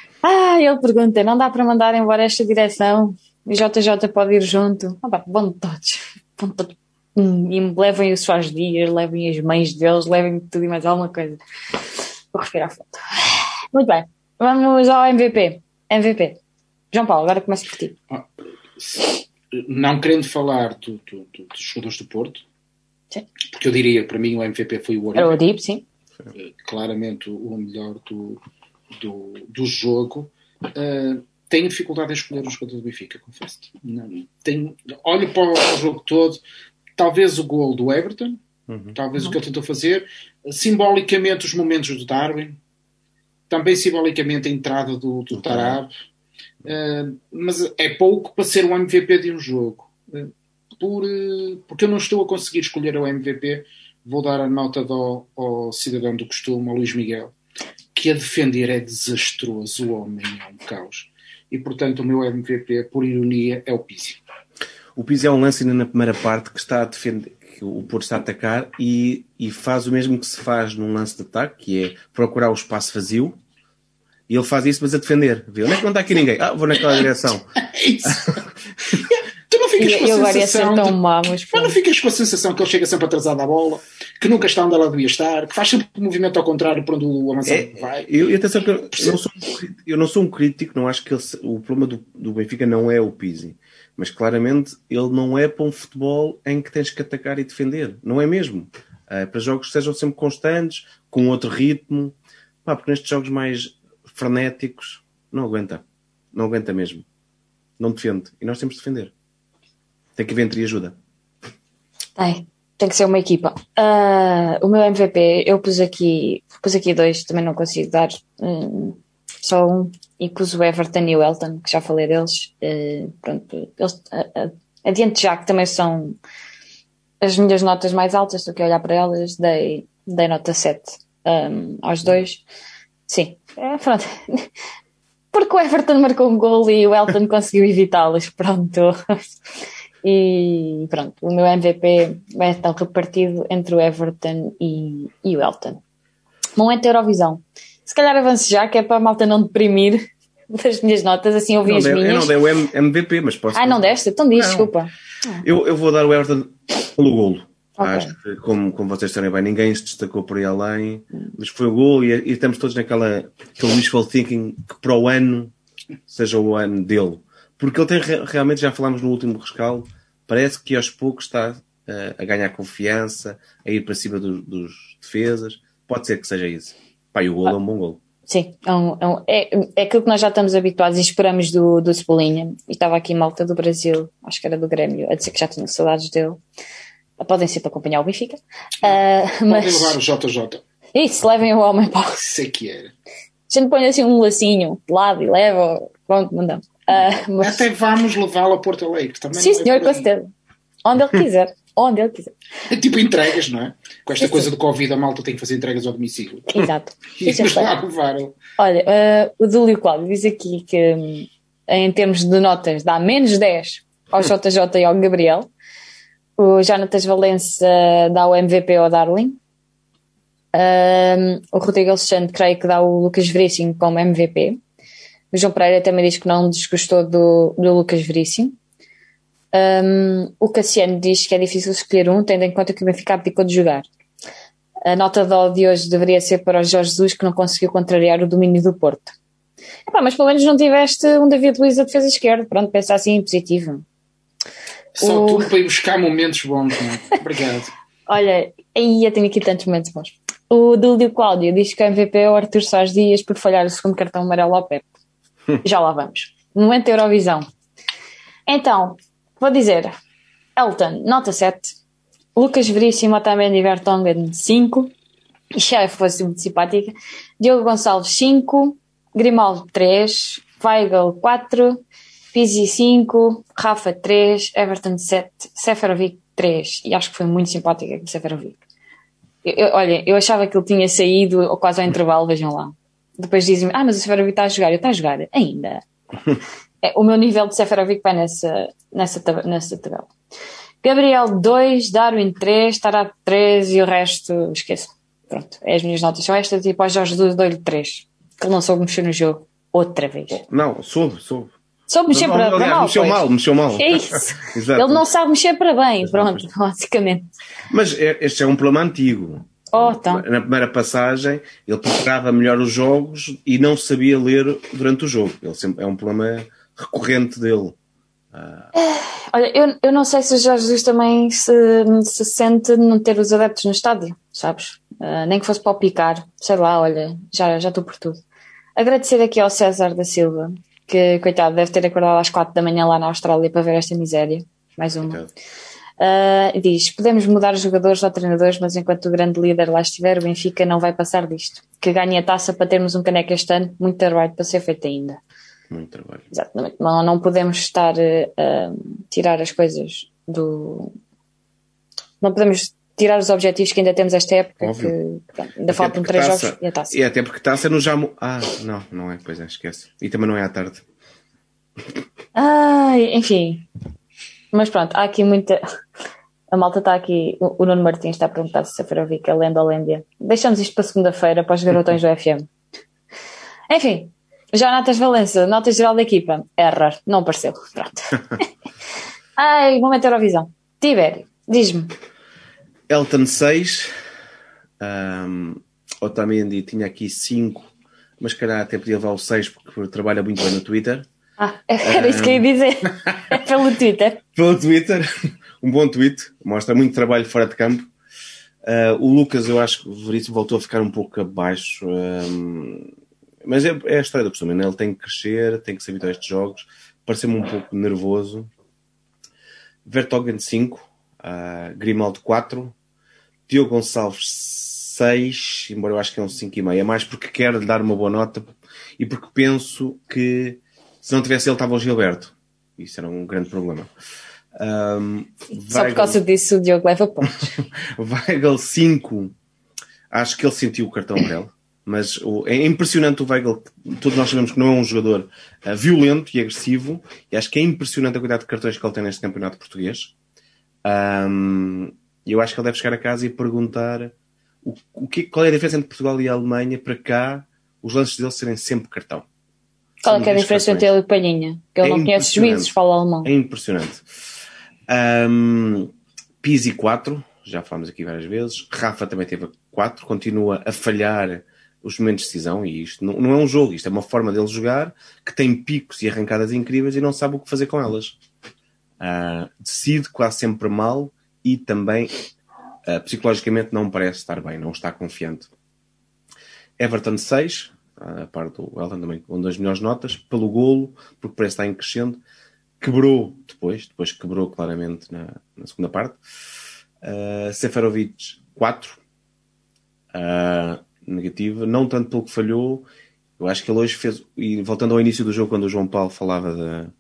Ele pergunta, não dá para mandar embora esta direção? E JJ pode ir junto? Ah, pá, vão todos. Todos. Hum, e levem os seus dias, levem as mães deles, levem tudo e mais alguma coisa. Vou respirar fundo. Muito bem. Vamos ao MVP. MVP. João Paulo, agora começa por ti. Ah, não querendo falar do, do, do, dos jogadores do Porto, sim. porque eu diria, para mim, o MVP foi o Oribe. Era o Oribe, sim. Eh, claramente o melhor do, do, do jogo, uh, tenho dificuldade em escolher um jogador do Benfica, confesso. Não, tenho, olho para o jogo todo, talvez o gol do Everton, uhum. talvez uhum. o que ele tentou fazer, simbolicamente os momentos do Darwin, também simbolicamente a entrada do, do Tarab, uh, mas é pouco para ser o MVP de um jogo. Uh, por, porque eu não estou a conseguir escolher o MVP, vou dar a nota do, ao cidadão do costume, ao Luís Miguel que a defender é desastroso, o homem é um caos. E portanto o meu MVP, por ironia, é o Pizzi. O Pizzi é um lance ainda na primeira parte que está a defender, que o Porto está a atacar e, e faz o mesmo que se faz num lance de ataque, que é procurar o espaço vazio. E ele faz isso, mas a defender. Vê, onde é que não está aqui ninguém? Ah, vou naquela direção. é isso. tu não ficas com a sensação. Tão de... má, mas, mas não ficas com a sensação que ele chega sempre atrasado à bola, que nunca está onde ela devia estar, que faz sempre o um movimento ao contrário para onde o avançado é, vai. Eu, atenção que eu, eu, não sou um, eu não sou um crítico, não acho que ele, o problema do, do Benfica não é o Pizzi. Mas claramente ele não é para um futebol em que tens que atacar e defender. Não é mesmo. É para jogos que sejam sempre constantes, com outro ritmo. Pá, porque nestes jogos mais frenéticos, não aguenta. Não aguenta mesmo. Não defende. E nós temos de defender. Tem que haver entre ajuda. Tem. Tem que ser uma equipa. Uh, o meu MVP, eu pus aqui, pus aqui dois, também não consigo dar um, só um, e pus o Everton e o Elton, que já falei deles. Uh, pronto, eles, uh, adiante já, que também são as minhas notas mais altas, do que olhar para elas, dei, dei nota 7 um, aos dois. Sim, é, pronto. Porque o Everton marcou um gol e o Elton conseguiu evitá-los, pronto. E pronto, o meu MVP vai estar repartido entre o Everton e, e o Elton. Momento Eurovisão. Se calhar avance já, que é para a malta não deprimir das minhas notas, assim ouvi as minhas. Eu não dei o MVP, mas posso. Ah, não deste? Então diz, não. desculpa. Eu, eu vou dar o Everton pelo golo. Okay. Acho que, como, como vocês sabem bem, ninguém se destacou por aí além, mas foi o gol e, e estamos todos naquela aquele wishful thinking que para o ano seja o ano dele. Porque ele tem realmente, já falámos no último rescaldo, parece que aos poucos está uh, a ganhar confiança, a ir para cima do, dos defesas. Pode ser que seja isso. Pai, o gol ah, é um bom gol. Sim, é, um, é, um, é, é, aquilo que nós já estamos habituados e esperamos do, do Cebolinha. E estava aqui malta do Brasil, acho que era do Grêmio, a dizer que já tinha saudades dele. Podem sempre acompanhar o Benfica. Uh, mas... Podem levar o JJ. Isso, levem o homem para. É que era. A gente põe assim um lacinho de lado e leva, pronto, mandamos. Uh, mas... Até vamos levá-lo a Porto Alegre. Também Sim, senhor, com certeza. Onde ele quiser. Onde ele quiser. É tipo entregas, não é? Com esta Isso. coisa do Covid, a malta tem que fazer entregas ao domicílio. Exato. e lá levar. Olha, uh, o Dúlio Cláudio diz aqui que hum, em termos de notas, dá menos 10 ao JJ e ao Gabriel. O Jonatas Valença dá o MVP ao Darling. Um, o Rodrigo Alexandre creio que dá o Lucas Veríssimo como MVP. O João Pereira também diz que não desgostou do, do Lucas Veríssimo. Um, o Cassiano diz que é difícil escolher um, tendo em conta que o Benfica abdicou de jogar. A nota de de hoje deveria ser para o Jorge Jesus, que não conseguiu contrariar o domínio do Porto. Epá, mas pelo menos não tiveste um David Luiz a defesa esquerda. Pronto, pensa assim positivo. Só o... tudo para ir buscar momentos bons, não é? Obrigado. Olha, aí eu tenho aqui tantos momentos bons. O Dúlio Cláudio diz que o MVP é o Arthur Soares Dias por falhar o segundo cartão amarelo ao Pepe. Já lá vamos. Momento da Eurovisão. Então, vou dizer: Elton, nota 7. Lucas Veríssimo, Otamendi Vertonghen, 5. E já fosse muito simpática. Diogo Gonçalves, 5. Grimaldo, 3. Weigl, 4. Pizzi 5, Rafa 3, Everton 7, Seferovic 3. E acho que foi muito simpática com Seferovic. Eu, eu, olha, eu achava que ele tinha saído ou quase ao intervalo, vejam lá. Depois dizem-me, ah, mas o Seferovic está a jogar. Eu, está a jogar? Ainda. é, o meu nível de Seferovic vai nessa, nessa, nessa tabela. Gabriel 2, Darwin 3, Tarat 3 e o resto, esqueço. Pronto, é as minhas notas. São estas e depois Jorge Jesus dou-lhe 3. Que ele não soube mexer no jogo. Outra vez. Não, soube, soube. Soube mexer para, aliás, para mal. Mexeu pois. mal, mexeu mal. É isso. Ele não sabe mexer para bem, pronto, basicamente. Mas é, este é um problema antigo. Oh, então. Na primeira passagem, ele preparava melhor os jogos e não sabia ler durante o jogo. Ele sempre, é um problema recorrente dele. Ah. Olha, eu, eu não sei se o Jorge Jesus também se, se sente não ter os adeptos no estádio, sabes? Uh, nem que fosse para o picar. Sei lá, olha, já estou por tudo. Agradecer aqui ao César da Silva, que, coitado, deve ter acordado às quatro da manhã lá na Austrália para ver esta miséria. Mais uma. Uh, diz: Podemos mudar os jogadores ou treinadores, mas enquanto o grande líder lá estiver, o Benfica não vai passar disto. Que ganhe a taça para termos um caneco este ano, muito trabalho para ser feito ainda. Muito trabalho. Exatamente. Não, não podemos estar a uh, tirar as coisas do. Não podemos tirar os objetivos que ainda temos esta época, Óbvio. que pronto, ainda até faltam três taça, jogos e a taça. E até porque taça no já. Ah, não, não é, pois é, esquece. E também não é à tarde. Ai, enfim. Mas pronto, há aqui muita. A malta está aqui. O Nuno Martins está a perguntar se a Ferovic é lenda ou lenda. Deixamos isto para segunda-feira, para os garotões do FM. Enfim, já notas Valença, nota geral da equipa. Error, não apareceu. Pronto. Ai, momento Eurovisão. Tibério, diz-me. Elton 6, um, Otamendi tinha aqui 5, mas calhar até podia levar o 6 porque trabalha muito bem no Twitter. Ah, era isso que eu ia dizer. É pelo Twitter. Pelo Twitter, um bom tweet, mostra muito trabalho fora de campo. Uh, o Lucas, eu acho que o Veríssimo voltou a ficar um pouco abaixo, um, mas é, é, a história do costume, né? ele tem que crescer, tem que se habituar a estes jogos. Pareceu-me um pouco nervoso. Vertogen 5, uh, Grimaldo 4, Diogo Gonçalves 6, embora eu acho que é um 5,5. É mais porque quero lhe dar uma boa nota e porque penso que se não tivesse ele estava o Gilberto. Isso era um grande problema. Um, Só por causa disso o Diogo leva pontos. Weigl 5, acho que ele sentiu o cartão amarelo. Mas o, é impressionante o Weigl, todos nós sabemos que não é um jogador uh, violento e agressivo, e acho que é impressionante a quantidade de cartões que ele tem neste campeonato português. Um, e eu acho que ele deve chegar a casa e perguntar o, o que, qual é a diferença entre Portugal e a Alemanha para cá os lances dele serem sempre cartão. Qual é, é a diferença entre ele e o Palhinha? Que ele é não conhece juízes, fala alemão. É impressionante. Um, Pizzi 4, já falámos aqui várias vezes. Rafa também teve 4, continua a falhar os momentos de decisão e isto não, não, é um jogo, isto é uma forma dele jogar que tem picos e arrancadas incríveis e não sabe o que fazer com elas. Uh, decide quase sempre mal e também uh, psicologicamente não parece estar bem, não está confiante. Everton 6, a parte do Elton também com duas melhores notas, pelo golo, porque parece estar em crescendo. Quebrou depois, depois quebrou claramente na, na segunda parte. Uh, Seferovic 4, uh, negativa, não tanto pelo que falhou. Eu acho que ele hoje fez, e voltando ao início do jogo, quando o João Paulo falava de,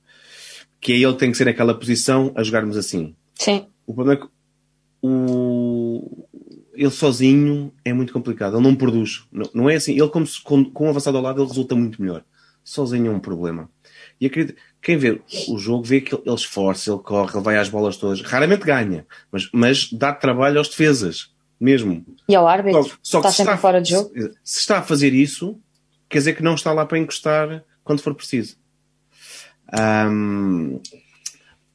que é ele tem que ser naquela posição a jogarmos assim. Sim. O problema é que o... ele sozinho é muito complicado. Ele não produz. Não, não é assim. Ele, como se, com, com um avançado ao lado, ele resulta muito melhor. Sozinho é um problema. E acredito, quem vê o jogo vê que ele esforça, ele corre, ele vai às bolas todas. Raramente ganha, mas, mas dá trabalho aos defesas, mesmo. E ao árbitro? Só, só está que sempre está, fora de jogo? Se, se está a fazer isso, quer dizer que não está lá para encostar quando for preciso. Ahm,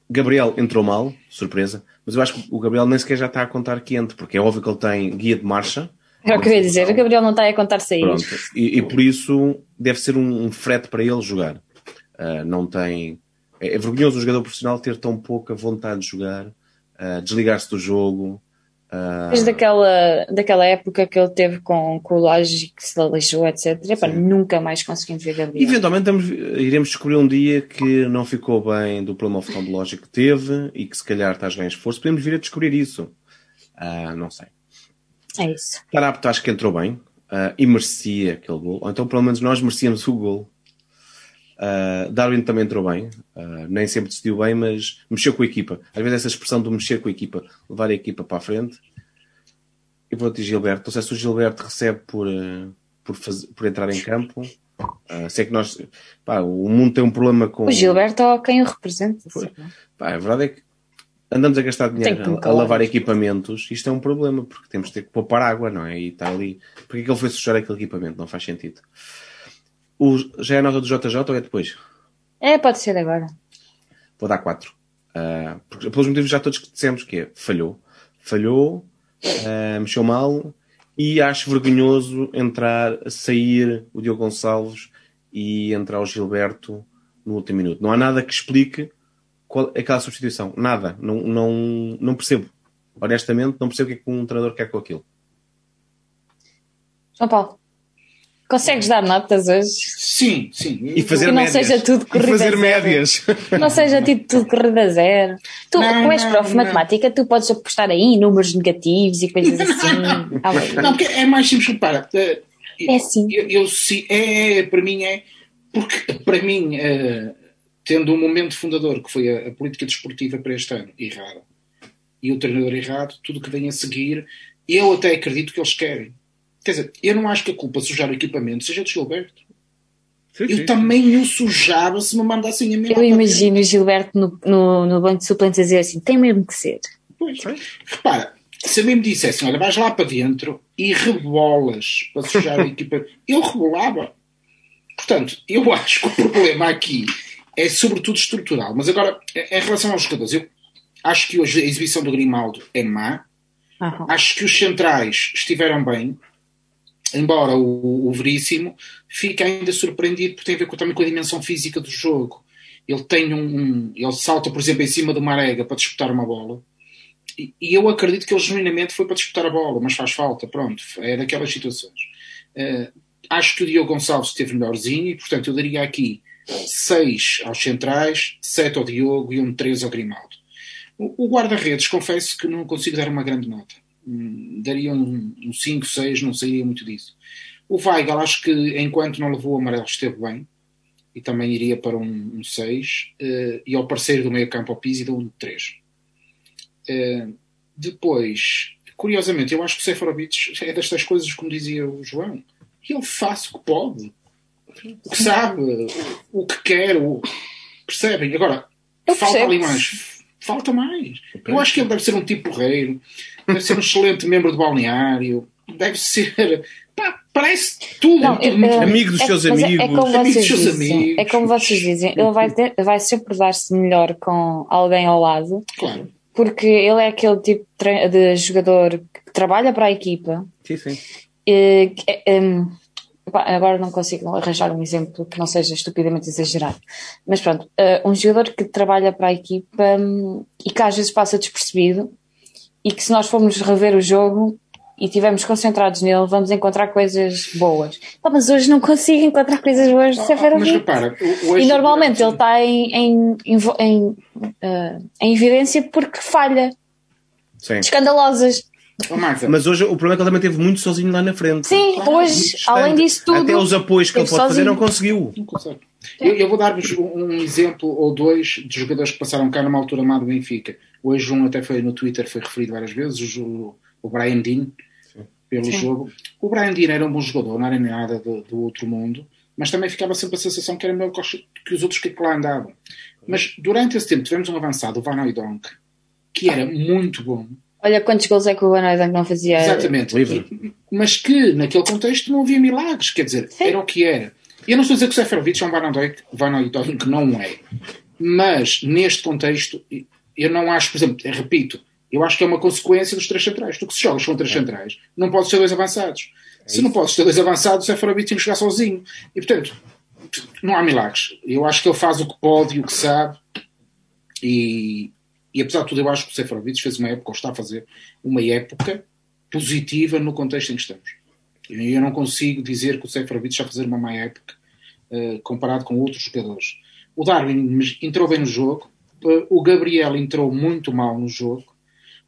Gabriel entrou mal, surpresa, mas eu acho que o Gabriel nem sequer já está a contar quente, porque é óbvio que ele tem guia de marcha. É o que eu ia dizer. O Gabriel não está a contar sair. Pronto. E, e por isso deve ser um, um frete para ele jogar. Ah, não tem. É, é vergonhoso um jogador profissional ter tão pouca vontade de jogar, ah, desligar-se do jogo. Desde daquela, daquela época que ele teve com, com o Logic, que se aleijou, etc. Epá, nunca mais conseguimos ver Gabriel. Eventualmente iremos descobrir um dia que não ficou bem do problema oftalmológico que teve e que se calhar está a em esforço. Podemos vir a descobrir isso. Ah, não sei. É isso. Tarapto acho que entrou bem ah, e merecia aquele gol. Ou então pelo menos nós merecíamos o gol. Ah, Darwin também entrou bem. Ah, nem sempre decidiu bem, mas mexeu com a equipa. Às vezes essa expressão de mexer com a equipa, levar a equipa para a frente. E pronto, e Gilberto. Não sei se o Gilberto recebe por, ah, por, faz- por entrar em campo. Ah, sei que nós. Pá, o mundo tem um problema com. O Gilberto ou quem o representa. Pois. lá. Pá, a verdade é que andamos a gastar dinheiro a, lavar equipamentos. Isto é um problema, porque temos de ter que poupar água, não é? E está ali. Porque é que ele foi sujar aquele equipamento? Não faz sentido. O, já é a nota do JJ ou é depois? É, pode ser agora. Vou dar 4. porque, pelos motivos já todos que dissemos, que é falhou. Falhou, ah, mexeu mal e acho vergonhoso entrar, sair o Diogo Gonçalves e entrar o Gilberto no último minuto. Não há nada que explique qual, aquela substituição. Nada. Não, não, não percebo. Honestamente, não percebo o que é que um treinador quer com aquilo. João Paulo, consegues dar notas hoje? Sim, sim. E fazer Que não médias. seja tudo e corrida fazer zero. médias. Não seja tipo tudo corrida a zero. Tu, Não, como és não, prof de não. matemática, tu podes apostar aí em números negativos e coisas assim. Bem. Não, porque é mais simples. Repara, eh, É assim. Eu, eu sim, é, é, para mim é. Porque, para mim, eh, tendo um momento fundador que foi a, a política desportiva para este ano errada e o treinador errado, tudo que vem a seguir, eu até acredito que eles querem. Quer dizer, eu não acho que a culpa de sujar o equipamento seja de Gilberto. Eu também o sujava se me mandassem a mim. Eu imagino o Gilberto no, no, no banco de suplentes a dizer assim: tem mesmo que ser. Pois. Repara, se a mim me dissessem, olha, vais lá para dentro e rebolas para sujar a equipa, eu rebolava. Portanto, eu acho que o problema aqui é sobretudo estrutural. Mas agora, em relação aos jogadores, eu acho que hoje a exibição do Grimaldo é má. Aham. Acho que os centrais estiveram bem, embora o, o Veríssimo fique ainda surpreendido porque tem a ver com, também com a dimensão física do jogo. Ele tem um, um- ele salta, por exemplo, em cima do Marega para disputar uma bola. E, e eu acredito que ele genuinamente foi para disputar a bola, mas faz falta, pronto, é daquelas situações. Eh, acho que o Diogo Gonçalves esteve melhorzinho e, portanto, eu daria aqui 6 aos centrais, 7 ao Diogo e um 3 ao Grimaldo. O, o guarda-redes, confesso que não consigo dar uma grande nota. Hum, daria um 5, 6, não sairia muito disso. O Weigl, acho que enquanto não levou o amarelo, esteve bem e também iria para um 6. e ao parceiro do meio campo, ao Pizzi, dou um 3. depois, curiosamente, eu acho que o Seferovic é destas coisas, como dizia o João, ele faz o que pode, o que sabe, o, o que quer, o, percebem? Agora, Eu falta percebo. ali mais. Falta mais. Eu acho que ele deve ser um tipo porreiro, deve ser um excelente membro do balneário, deve ser. Pá, parece tudo. Não, tudo muito eu- bem. Amigo dos É- seus é- amigos. É, como Amigo dos vocês seus dizem. amigos. É como vocês dizem. Ele vai, ter- vai sempre dar-se melhor com alguém ao lado, Claro. porque ele é aquele tipo de, de jogador que trabalha para a equipa. Sim, sim. é, hum, pá, agora não consigo arranjar um exemplo que não seja estupidamente exagerado. Mas pronto, eh, um jogador que trabalha para a equipa hum, e que às vezes passa despercebido e que se nós formos rever o jogo e estivermos concentrados nele, vamos encontrar coisas boas. Pá, mas hoje não consigo encontrar coisas boas de Ah, mas Seferovic. repara, hoje- E normalmente ele está em, em, em, em, eh, em evidência porque falha. sim. Escandalosas. Oh, Mas hoje o problema é que ele também teve muito sozinho lá na frente. Sim, Claro, hoje, além disso tudo. Até os apoios que ele pode fazer sozinho. não conseguiu. Não consegue. Eu, eu vou dar-vos um, um exemplo ou dois de jogadores que passaram cá numa altura má do Benfica. Hoje um até foi no Twitter, foi referido várias vezes, o, o Brian Dean, pelo Sim. jogo. O Brian Dean era um bom jogador, não era nada do, do outro mundo, mas também ficava sempre a sensação que era melhor que os outros que lá andavam. Mas durante esse tempo tivemos um avançado, o Van Oudonk, que era muito bom. Olha quantos gols é que o Van Oudonk não fazia. Exatamente. Mas que, naquele contexto, não havia milagres. Quer dizer, Sim. era o que era. Eu não estou a dizer que o Seferovic é um Van Oudonk, não é. Mas, neste contexto, eu não acho, por exemplo, repito, eu acho que é uma consequência dos três centrais. Tu que se jogas com três é. centrais, não podes ter dois avançados. É se não podes ter dois avançados, o Seferovic tem que jogar sozinho. E, portanto, não há milagres. Eu acho que ele faz o que pode e o que sabe. E, e apesar de tudo, eu acho que o Seferovic fez uma época, ou está a fazer uma época positiva no contexto em que estamos. Eu não consigo dizer que o Seferovic está a fazer uma má época uh, comparado com outros jogadores. O Darwin entrou bem no jogo, uh, o Gabriel entrou muito mal no jogo.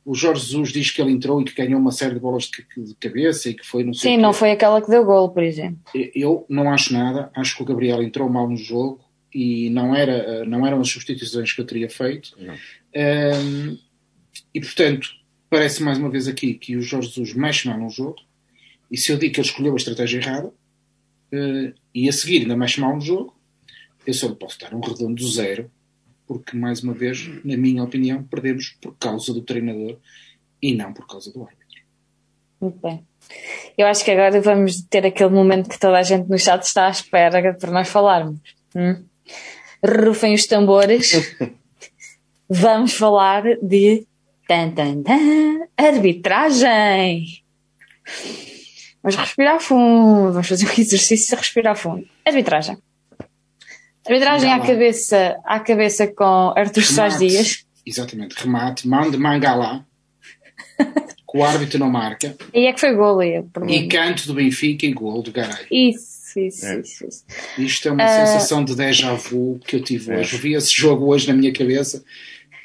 O Jorge Jesus diz que ele entrou e que ganhou uma série de bolas de, de cabeça e que foi não sei Sim, não foi aquela que deu gol, por exemplo. Eu não acho nada. Acho que o Gabriel entrou mal no jogo e não, era, não eram as substituições que eu teria feito. Um, e portanto, parece mais uma vez aqui que o Jorge Jesus mexe mal no jogo. E se eu digo que ele escolheu a estratégia errada uh, e a seguir ainda mexe mal no jogo, eu só lhe posso dar um redondo zero porque, mais uma vez, na minha opinião, perdemos por causa do treinador e não por causa do árbitro. Muito bem. Eu acho que agora vamos ter aquele momento que toda a gente no chat está à espera para nós falarmos. Hum? Rufem os tambores. vamos falar de tan, tan, tan, arbitragem. Vamos respirar fundo. Vamos fazer um exercício de respirar fundo. Arbitragem. Arbitragem à cabeça, à cabeça com Arthur Soares Dias. Exatamente, remate, mão de Mangalá, que o árbitro não marca. E é que foi gol aí, E canto do Benfica e gol do Garay. Isso, isso, é. isso, isso. Isto é uma uh... sensação de déjà vu que eu tive hoje. É. Vi esse jogo hoje na minha cabeça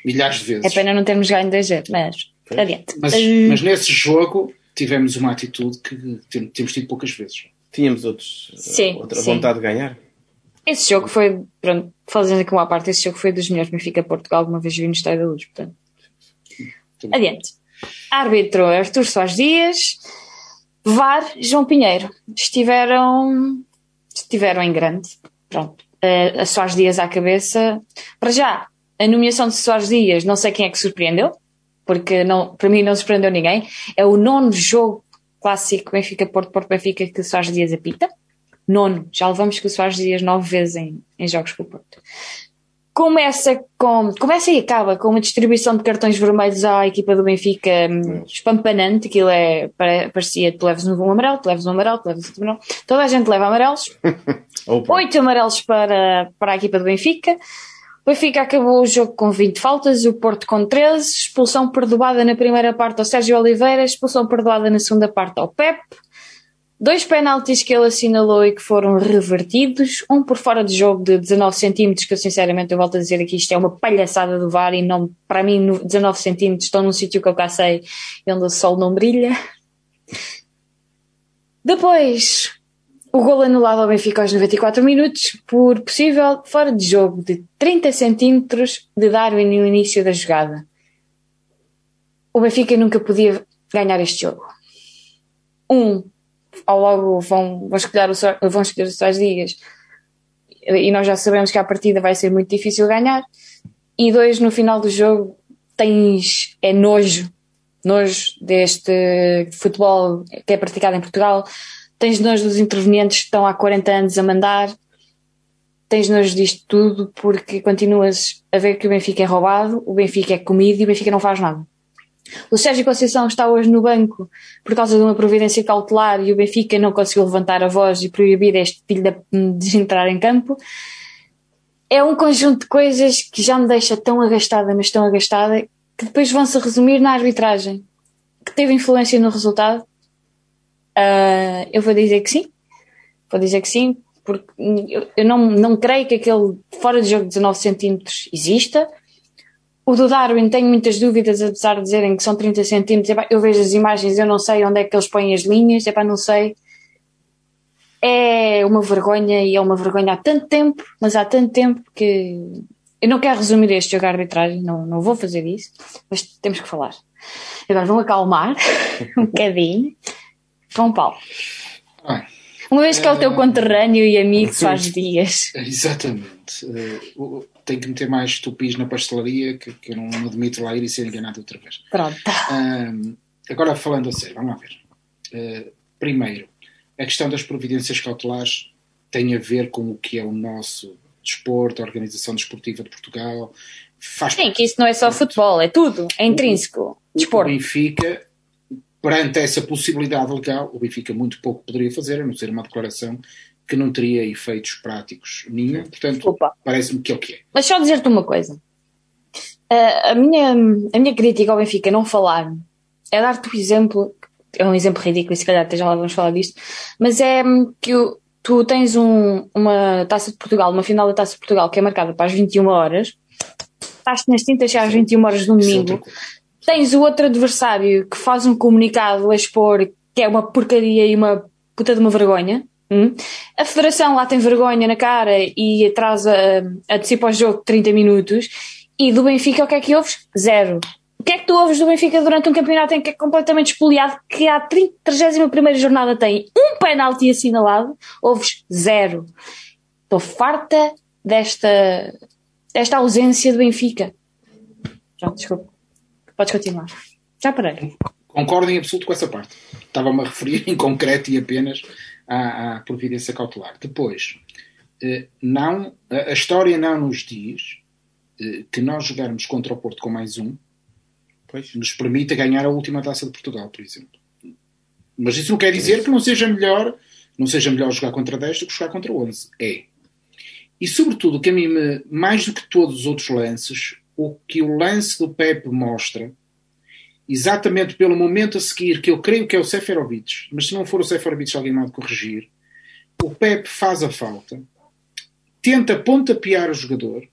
milhares de vezes. É pena não termos ganho 2 mas é. adiante. Mas, uh... mas nesse jogo tivemos uma atitude que temos tido poucas vezes. Tínhamos outros, sim, outra sim. vontade de ganhar. Esse jogo foi, pronto, fazendo aqui uma parte, esse jogo foi dos melhores Benfica Portugal alguma vez vi no Estádio da Luz, portanto. Adiante. Árbitro Artur Soares Dias, VAR João Pinheiro. Estiveram, estiveram em grande. Pronto. A, a Soares Dias à cabeça. Para já, a nomeação de Soares Dias, não sei quem é que surpreendeu, porque não, para mim não surpreendeu ninguém. É o nono jogo clássico Benfica Porto Porto Benfica que Soares Dias apita. Nono, já levamos com o Soares Dias nove vezes em, em jogos com o Porto. Começa, com, começa e acaba com uma distribuição de cartões vermelhos à equipa do Benfica hum, espampanante. Aquilo é, parecia tu leves um amarelo, tu leves um amarelo, tu leves um amarelo. Toda a gente leva amarelos. Oito amarelos para, para a equipa do Benfica. O Benfica acabou o jogo com 20 faltas, o Porto com 13, expulsão perdoada na primeira parte ao Sérgio Oliveira, expulsão perdoada na segunda parte ao Pep, Dois penaltis que ele assinalou e que foram revertidos, um por fora de jogo de 19 centímetros, que eu sinceramente eu volto a dizer aqui, isto é uma palhaçada do VAR e não, para mim 19 centímetros estão num sítio que eu cá sei onde o sol não brilha. Depois, o gol anulado ao Benfica aos 94 minutos por possível fora de jogo de 30 centímetros de Darwin no início da jogada. O Benfica nunca podia ganhar este jogo. Um, ao logo vão, vão escolher, o, vão escolher os seus dias e nós já sabemos que a partida vai ser muito difícil ganhar. E dois, no final do jogo, tens é nojo, nojo deste futebol que é praticado em Portugal. Tens nojo dos intervenientes que estão há 40 anos a mandar. Tens nojo disto tudo porque continuas a ver que o Benfica é roubado, o Benfica é comido e o Benfica não faz nada. O Sérgio Conceição está hoje no banco por causa de uma providência cautelar e o Benfica não conseguiu levantar a voz e proibir este filho de entrar em campo. É um conjunto de coisas que já me deixa tão agastada, mas tão agastada, que depois vão se resumir na arbitragem, que teve influência no resultado. Uh, eu vou dizer que sim. Vou dizer que sim, porque eu, não, não creio que aquele fora de jogo de 19 centímetros exista. O do Darwin tenho muitas dúvidas, apesar de dizerem que são 30 centímetros. eu vejo as imagens, eu não sei onde é que eles põem as linhas, epá, não sei. É uma vergonha e é uma vergonha há tanto tempo, mas há tanto tempo que eu não quero resumir este jogo de arbitragem, não, não vou fazer isso, mas temos que falar. Agora vamos acalmar um bocadinho. João Paulo. Uma vez que é o teu conterrâneo e amigo faz dias. Exatamente. Uh, tenho que meter mais tupis na pastelaria que, que eu não, não admito lá ir e ser enganado outra vez. Pronto. Uh, agora, falando a sério, vamos lá ver. Uh, primeiro, a questão das providências cautelares tem a ver com o que é o nosso desporto, a Organização Desportiva de Portugal. Faz Sim, que isso não é só futebol, é tudo, é intrínseco. O, desporto. O Benfica, perante essa possibilidade legal, o Benfica muito pouco poderia fazer, a não ser uma declaração que não teria efeitos práticos nenhum. Portanto, parece-me que é o que é. Mas só dizer-te uma coisa. Uh, a, minha, a minha crítica ao Benfica não falar é dar-te o exemplo, é um exemplo ridículo e se calhar até já lá vamos falar disto, mas é que tu tens um, uma Taça de Portugal, uma final da Taça de Portugal que é marcada para as 21 horas, estás nas tintas já às 21 horas do domingo, tens o outro adversário que faz um comunicado a expor que é uma porcaria e uma puta de uma vergonha. Hum? A Federação lá tem vergonha na cara e atrasa, antecipa o jogo 30 minutos. E do Benfica o que é que ouves? Zero. O que é que tu ouves do Benfica durante um campeonato em que é completamente espoliado, que à 31 jornada tem um penalti assinalado, ouves zero. Estou farta desta, desta ausência do Benfica. Pronto, desculpa. Podes continuar. Já parei. Concordo em absoluto com essa parte. Estava-me a referir em concreto e apenas à, à providência cautelar. Depois, eh, não, a história não nos diz eh, que nós jogarmos contra o Porto com mais um Pois. nos permita ganhar a última taça de Portugal, por exemplo. Mas isso não quer dizer que não seja melhor, não seja melhor jogar contra 10 do que jogar contra 11. É. E sobretudo, que a mim me, mais do que todos os outros lances, o que o lance do Pepe mostra, exatamente pelo momento a seguir, que eu creio que é o Seferovic, mas se não for o Seferovic, alguém mal de corrigir, o Pepe faz a falta, tenta pontapear o jogador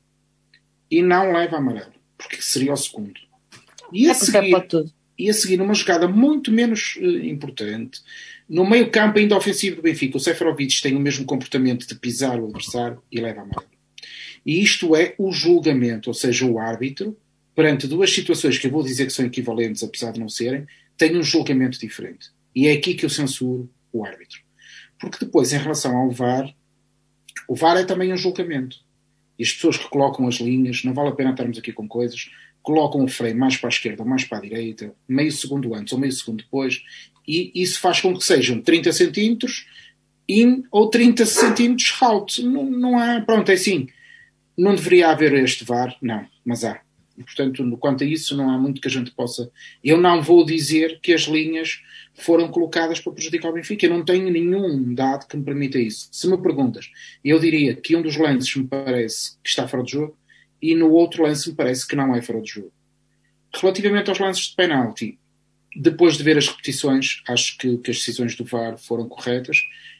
e não leva amarelo, porque seria o segundo. E a, é seguir, e a seguir, uma jogada muito menos uh, importante, no meio campo ainda ofensivo do Benfica, o Seferovic tem o mesmo comportamento de pisar o adversário e leva a mão. E isto é o julgamento, ou seja, o árbitro, perante duas situações que eu vou dizer que são equivalentes, apesar de não serem, tem um julgamento diferente. E é aqui que eu censuro o árbitro. Porque depois, em relação ao VAR, o VAR é também um julgamento. E as pessoas que colocam as linhas, não vale a pena estarmos aqui com coisas, colocam o freio mais para a esquerda ou mais para a direita, meio segundo antes ou meio segundo depois, e isso faz com que sejam 30 centímetros in ou 30 centímetros out. Não, não há, pronto, é assim. Não deveria haver este VAR, não, mas há. E, portanto, quanto a isso, não há muito que a gente possa. Eu não vou dizer que as linhas foram colocadas para prejudicar o Benfica. Eu não tenho nenhum dado que me permita isso. Se me perguntas, eu diria que um dos lances me parece que está fora de jogo e no outro lance me parece que não é fora de jogo. Relativamente aos lances de penalti, depois de ver as repetições, acho que, que as decisões do VAR foram corretas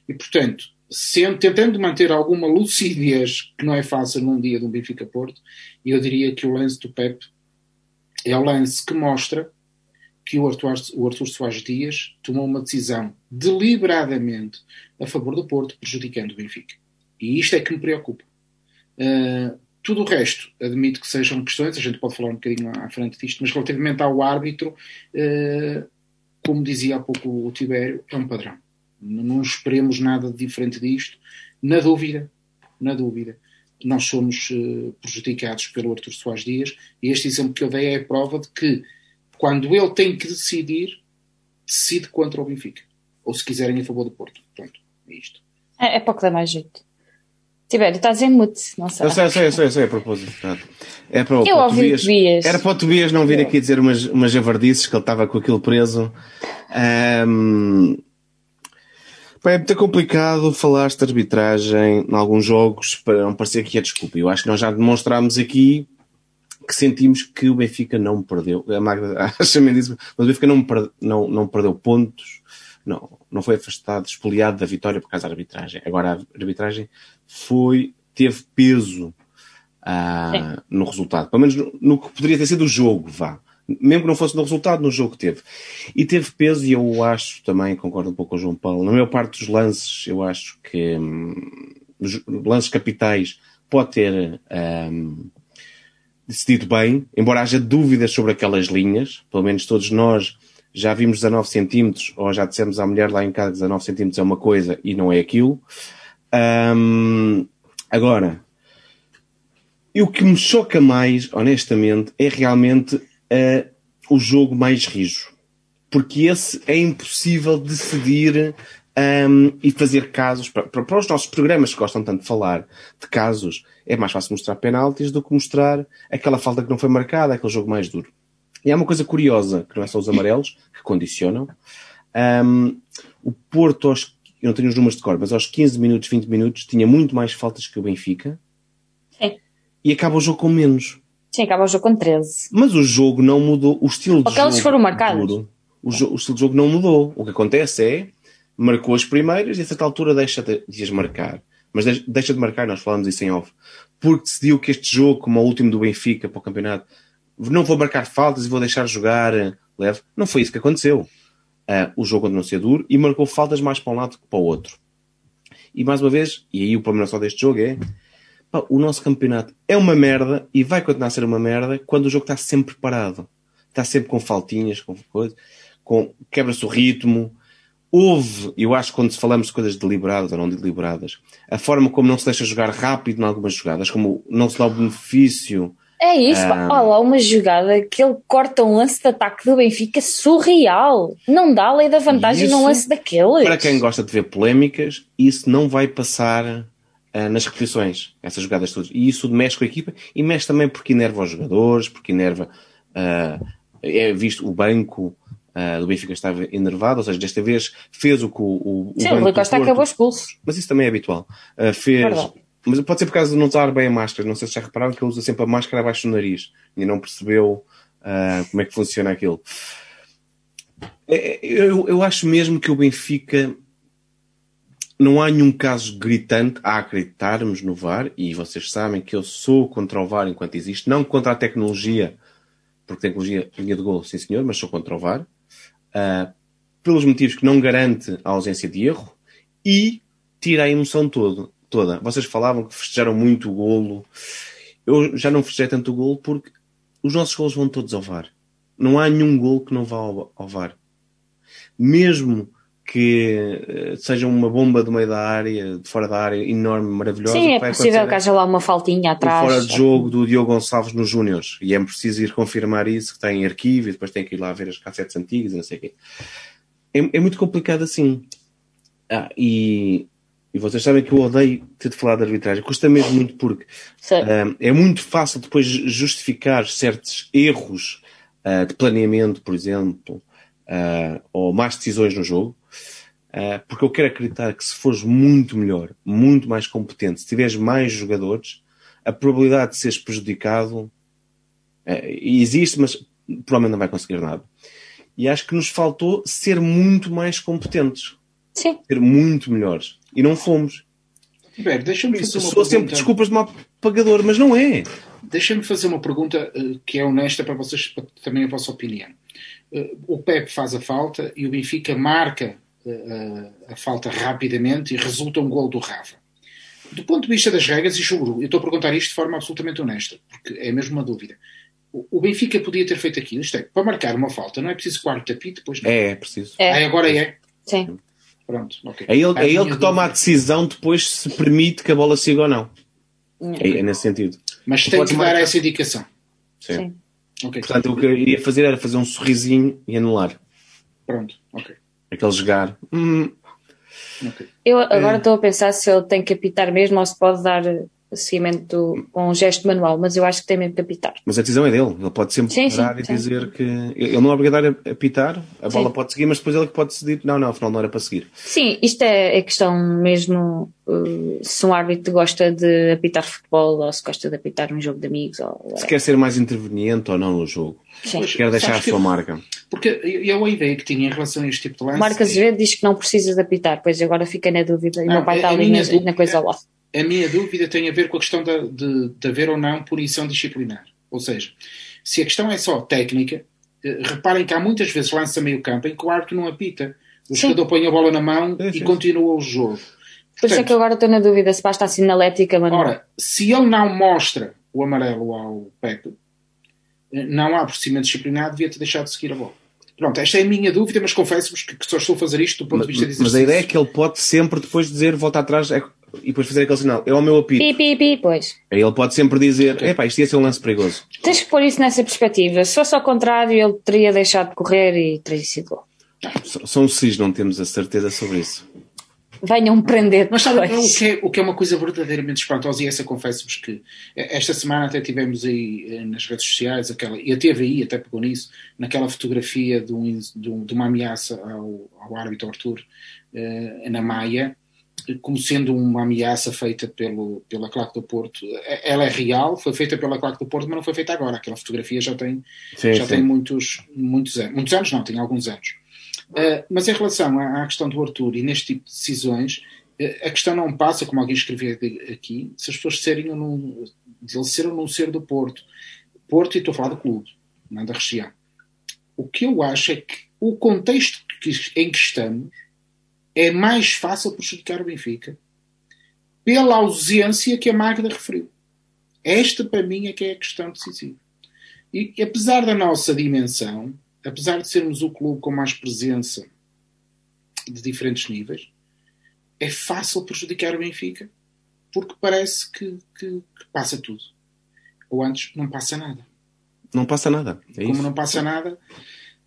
e, portanto, sendo, tentando manter alguma lucidez, que não é fácil num dia de um Benfica Porto, eu diria que o lance do Pep é o lance que mostra que o Arthur, o Arthur Soares Dias tomou uma decisão deliberadamente a favor do Porto, prejudicando o Benfica. E isto é que me preocupa. Uh, tudo o resto, admito que sejam questões, a gente pode falar um bocadinho à frente disto, mas relativamente ao árbitro, eh, como dizia há pouco o Tibério, é um padrão. Não esperemos nada de diferente disto. Na dúvida, na dúvida, nós somos eh, prejudicados pelo Artur Soares Dias e este exemplo que eu dei é a prova de que quando ele tem que decidir, decide contra o Benfica. Ou se quiserem a favor do Porto. Pronto, é isto. É, é para que dá mais jeito. Tibério, estás em mute, não sei. Eu sei, eu sei, eu sei, sei a propósito. É para, o, eu para o Tobias. Tobias. Era para o Tobias não vir aqui dizer umas, umas javardices que ele estava com aquilo preso. Um, é muito complicado falar de arbitragem em alguns jogos para não parecer que é desculpa. Eu acho que nós já demonstrámos aqui que sentimos que o Benfica não perdeu. A Magda acha mas o Benfica não, não, não perdeu pontos, não, não foi afastado, expoliado da vitória por causa da arbitragem. Agora a arbitragem foi, teve peso uh, no resultado. Pelo menos no, no, que poderia ter sido o jogo, vá. Mesmo que não fosse no resultado, no jogo teve. E teve peso, e eu acho também, concordo um pouco com o João Paulo, na maior parte dos lances, eu acho que hum, lances capitais pode ter hum, decidido bem, embora haja dúvidas sobre aquelas linhas, pelo menos todos nós já vimos 19 centímetros, ou já dissemos à mulher lá em casa que 19 centímetros é uma coisa e não é aquilo. Um, agora, e o que me choca mais, honestamente, é realmente uh, o jogo mais rijo. Porque esse é impossível decidir um, e fazer casos. Para, para, os nossos programas que gostam tanto de falar de casos, é mais fácil mostrar penaltis do que mostrar aquela falta que não foi marcada, aquele jogo mais duro. E há uma coisa curiosa, que não é só os amarelos, que condicionam. Um, o Porto, aos, eu não tenho os números de cor, mas aos 15 minutos, 20 minutos, tinha muito mais faltas que o Benfica. E acaba o jogo com menos. Sim, acaba o jogo com 13. Mas o jogo não mudou. O estilo de Aqueles jogo. foram marcados. O, o, estilo de jogo não mudou. O que acontece é. Marcou as primeiras e a certa altura deixa de, de as marcar. Mas deixa de marcar, nós falamos isso em off. Porque decidiu que este jogo, como o último do Benfica para o campeonato, não vou marcar faltas e vou deixar jogar leve. Não foi isso que aconteceu. Uh, o jogo continuou a ser duro e marcou faltas mais para um lado que para o outro. E mais uma vez, e aí o problema só deste jogo é pá, o nosso campeonato é uma merda e vai continuar a ser uma merda quando o jogo está sempre parado. Está sempre com faltinhas, com coisas, com, quebra-se o ritmo. Houve, eu acho que quando falamos de coisas deliberadas ou não deliberadas, a forma como não se deixa jogar rápido em algumas jogadas, como não se dá o benefício é isso, um... olha lá uma jogada que ele corta um lance de ataque do Benfica surreal. Não dá a lei da vantagem isso, num lance daqueles. Para quem gosta de ver polémicas, isso não vai passar uh, nas repetições, essas jogadas todas. E isso mexe com a equipa e mexe também porque enerva os jogadores, porque enerva. Uh, é visto o banco uh, do Benfica estava enervado, ou seja, desta vez fez o que o, o, Sim, o Rui Costa acabou expulso. Mas isso também é habitual. fez. Verdade mas pode ser por causa de não usar bem a máscara. Não sei se já repararam que ele usa sempre a máscara abaixo do nariz e não percebeu uh, como é que funciona aquilo. É, é, eu, eu acho mesmo que o Benfica não há nenhum caso gritante a acreditarmos no VAR, e vocês sabem que eu sou contra o VAR enquanto existe, não contra a tecnologia, porque tecnologia linha de gol, sim senhor, mas sou contra o VAR, uh, pelos motivos que não garante a ausência de erro e tira a emoção todo, toda. Vocês falavam que festejaram muito o golo. Eu já não festejei tanto o golo porque os nossos golos vão todos ao VAR. Não há nenhum golo que não vá ao, ao VAR. Mesmo que uh, seja uma bomba do meio da área, de fora da área, enorme, maravilhosa. Sim, é possível que haja lá uma faltinha atrás. Fora de jogo do Diogo Gonçalves nos Júniors. E é preciso ir confirmar isso, que tem arquivo, e depois tem que ir lá ver as cassetes antigas e não sei o quê. É, é muito complicado assim. Ah, e e vocês sabem que eu odeio ter de falar de arbitragem. Custa mesmo muito porque uh, é muito fácil depois justificar certos erros uh, de planeamento, por exemplo, uh, ou más decisões no jogo. Porque eu quero acreditar que se fores muito melhor, muito mais competente, se tiveres mais jogadores, a probabilidade de seres prejudicado existe, mas provavelmente não vai conseguir nada. E acho que nos faltou ser muito mais competentes. Sim. Ser muito melhores. E não fomos. Tiber, deixa-me fazer uma pergunta. sempre desculpas de mal pagador, mas não é. Deixa-me fazer uma pergunta uh, que é honesta para vocês, para também a vossa opinião. Uh, o Pep faz a falta e o Benfica marca uh, a falta rapidamente e resulta um gol do Rafa. Do ponto de vista das regras, e juro, eu estou a perguntar isto de forma absolutamente honesta, porque é mesmo uma dúvida. O Benfica podia ter feito aquilo, isto é, para marcar uma falta, não é preciso quarto tapite depois. Não. É, é preciso. É. Ah, agora é? Sim. Pronto, ok. É ele, é ele que toma a decisão depois se permite que a bola siga ou não. É, é nesse sentido. Mas tu tem que dar essa indicação. Sim. Sim. Okay. Portanto, o que eu iria fazer era fazer um sorrisinho e anular. Pronto. Aquele jogar. Hum. Okay. Eu agora estou a pensar se ele tem que apitar mesmo ou se pode dar seguimento com um gesto manual, mas eu acho que tem mesmo que apitar. Mas a decisão é dele, ele pode sempre sim, parar sim, e sim. dizer que ele não é obrigado a apitar, a bola pode seguir, mas depois ele que pode decidir, não, não, afinal não era para seguir. Sim, isto é, é questão mesmo uh, se um árbitro gosta de apitar futebol ou se gosta de apitar um jogo de amigos. Ou, se quer ser mais interveniente ou não no jogo. Sim. Quer deixar a sua eu, marca. Porque eu a ideia que tinha em relação a este tipo de lance. Marcas é... diz que não precisas de apitar, pois agora fica na dúvida e não, vai estar ali na, na coisa lá a minha dúvida tem a ver com a questão de, de, de haver ou não punição disciplinar. Ou seja, se a questão é só técnica, eh, reparem que há muitas vezes lança meio campo em que o árbitro não apita. O sim. jogador põe a bola na mão é, e continua o jogo. Por isso é que agora estou na dúvida se basta a sinalética, mas Ora, se ele não mostra o amarelo ao Pepe, eh, não há procedimento disciplinar, devia ter deixado de seguir a bola. Pronto, esta é a minha dúvida, mas confesso-vos que, que só estou a fazer isto do ponto Mas, de vista de mas a exercício. ideia é que ele pode sempre depois dizer, volta atrás é- e depois fazer aquele sinal. É o meu apito. Pi, pi, pi, pois. Aí ele pode sempre dizer, epá, isto ia ser um lance perigoso. Tens que pôr isso nessa perspectiva. Se fosse ao contrário, ele teria deixado de correr e teria sido gol. São sis, não temos a certeza sobre isso. Venham prender Mas sabe, o que, é, o que é uma coisa verdadeiramente espantosa, e essa confesso-vos que eh, esta semana até tivemos aí eh, nas redes sociais, aquela, e a TVI até pegou nisso, naquela fotografia de, um, de, um- uma ameaça ao, ao árbitro Arthur eh, na Maia, como sendo uma ameaça feita pelo, pela Claque do Porto. Eh, Ela é real, foi feita pela Claque do Porto, mas não foi feita agora. Aquela fotografia já tem, Sim, já sim. tem muitos, muitos anos. Muitos anos não, tem alguns anos. Uh, mas em relação à, à questão do Arthur e neste tipo de decisões, uh, a questão não passa, como alguém escreveu aqui, se as pessoas serem ou não, de ele ser ou não ser do Porto. Porto, e estou a falar do clube, não da região. O que eu acho é que o contexto que- em que estamos é mais fácil prejudicar o Benfica pela ausência que a Magda referiu. Esta, para mim, é que é a questão decisiva. E, apesar da nossa dimensão, apesar de sermos o clube com mais presença de diferentes níveis, é fácil prejudicar o Benfica porque parece que, que- que passa tudo. Ou antes, não passa nada. Não passa nada. É Como isso. não passa nada,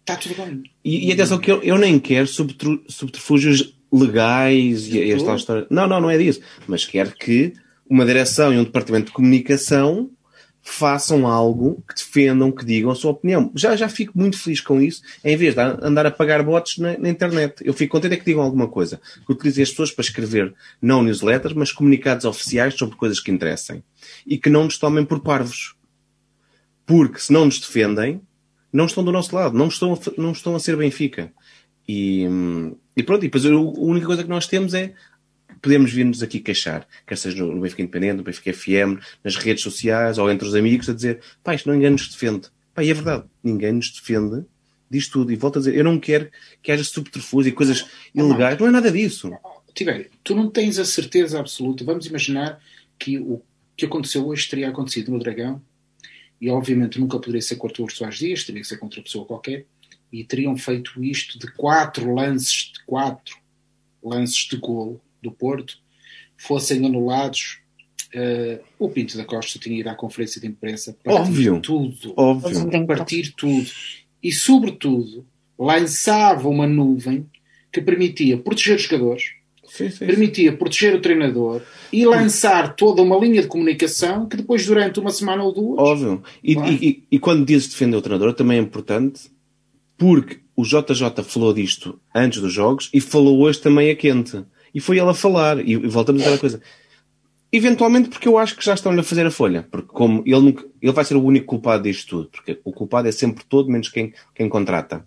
está tudo bem. E, e atenção que eu, eu nem quero subterfúgios legais e, e esta Tudo. história. Não, não, não é disso. Mas quero que uma direção e um departamento de comunicação façam algo que defendam, que digam a sua opinião. Já, já fico muito feliz com isso, em vez de andar a pagar bots na, na internet. Eu fico contente é que digam alguma coisa. Que utilizem as pessoas para escrever não newsletters, mas comunicados oficiais sobre coisas que interessem. E que não nos tomem por parvos. Porque se não nos defendem, não estão do nosso lado, não estão a, não estão a ser Benfica. E, hum, e pronto, e depois a única coisa que nós temos é podemos vir-nos aqui queixar, quer seja no Benfica Independente, no Benfica FM, nas redes sociais ou entre os amigos, a dizer pá, isto ninguém nos defende. Pá, e é verdade, ninguém nos defende, diz tudo. E volto a dizer, eu não quero que haja subterfúgio e coisas ilegais, não é nada disso. Tiver, tu não tens a certeza absoluta. Vamos imaginar que o que aconteceu hoje teria acontecido no Dragão e obviamente nunca poderia ser com o Soares Dias, teria que ser contra pessoa qualquer e teriam feito isto de quatro lances, de quatro lances de golo do Porto, fossem anulados. eh, o Pinto da Costa tinha ido à conferência de imprensa partir Óbvio. tudo, Óbvio. partir tudo e, sobretudo, lançava uma nuvem que permitia proteger os jogadores, Sim, sim, sim. permitia proteger o treinador e lançar toda uma linha de comunicação que depois, durante uma semana ou duas, Óbvio. E, e- e- e quando dizes defender o treinador, também é importante, porque o JJ falou disto antes dos jogos e falou hoje também a quente. E foi ele a falar. E, voltamos àquela coisa. Eventualmente porque eu acho que já estão-lhe a fazer a folha. Porque como ele, nunca, ele vai ser o único culpado disto tudo. Porque o culpado é sempre todo, menos quem, quem contrata.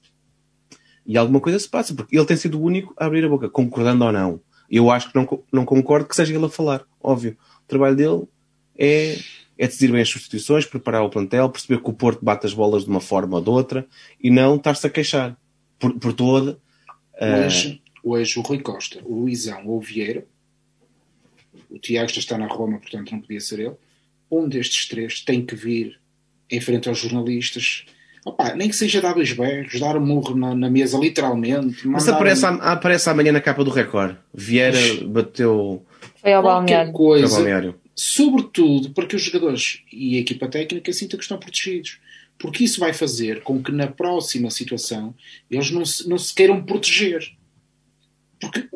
E alguma coisa se passa, porque ele tem sido o único a abrir a boca, concordando ou não. Eu acho que não, não concordo que seja ele a falar. Óbvio. O trabalho dele é, é decidir bem as substituições, preparar o plantel, perceber que o Porto bate as bolas de uma forma ou de outra e não estar-se a queixar por, por toda. ah, hoje, hoje o Rui Costa, o Luizão ou o Vieira, o Tiago já está na Roma, portanto não podia ser ele, um destes três tem que vir em frente aos jornalistas. Opa, nem que seja dar dois berros, dar um murro na, na mesa, literalmente. mas aparece, um- a- aparece amanhã na capa do Record. Vieira bateu Foi ao qualquer balneário. para o coisa, balneário. Sobretudo para que os jogadores e a equipa técnica sintam que estão protegidos. Porque isso vai fazer com que na próxima situação eles não se, não se queiram proteger. Porque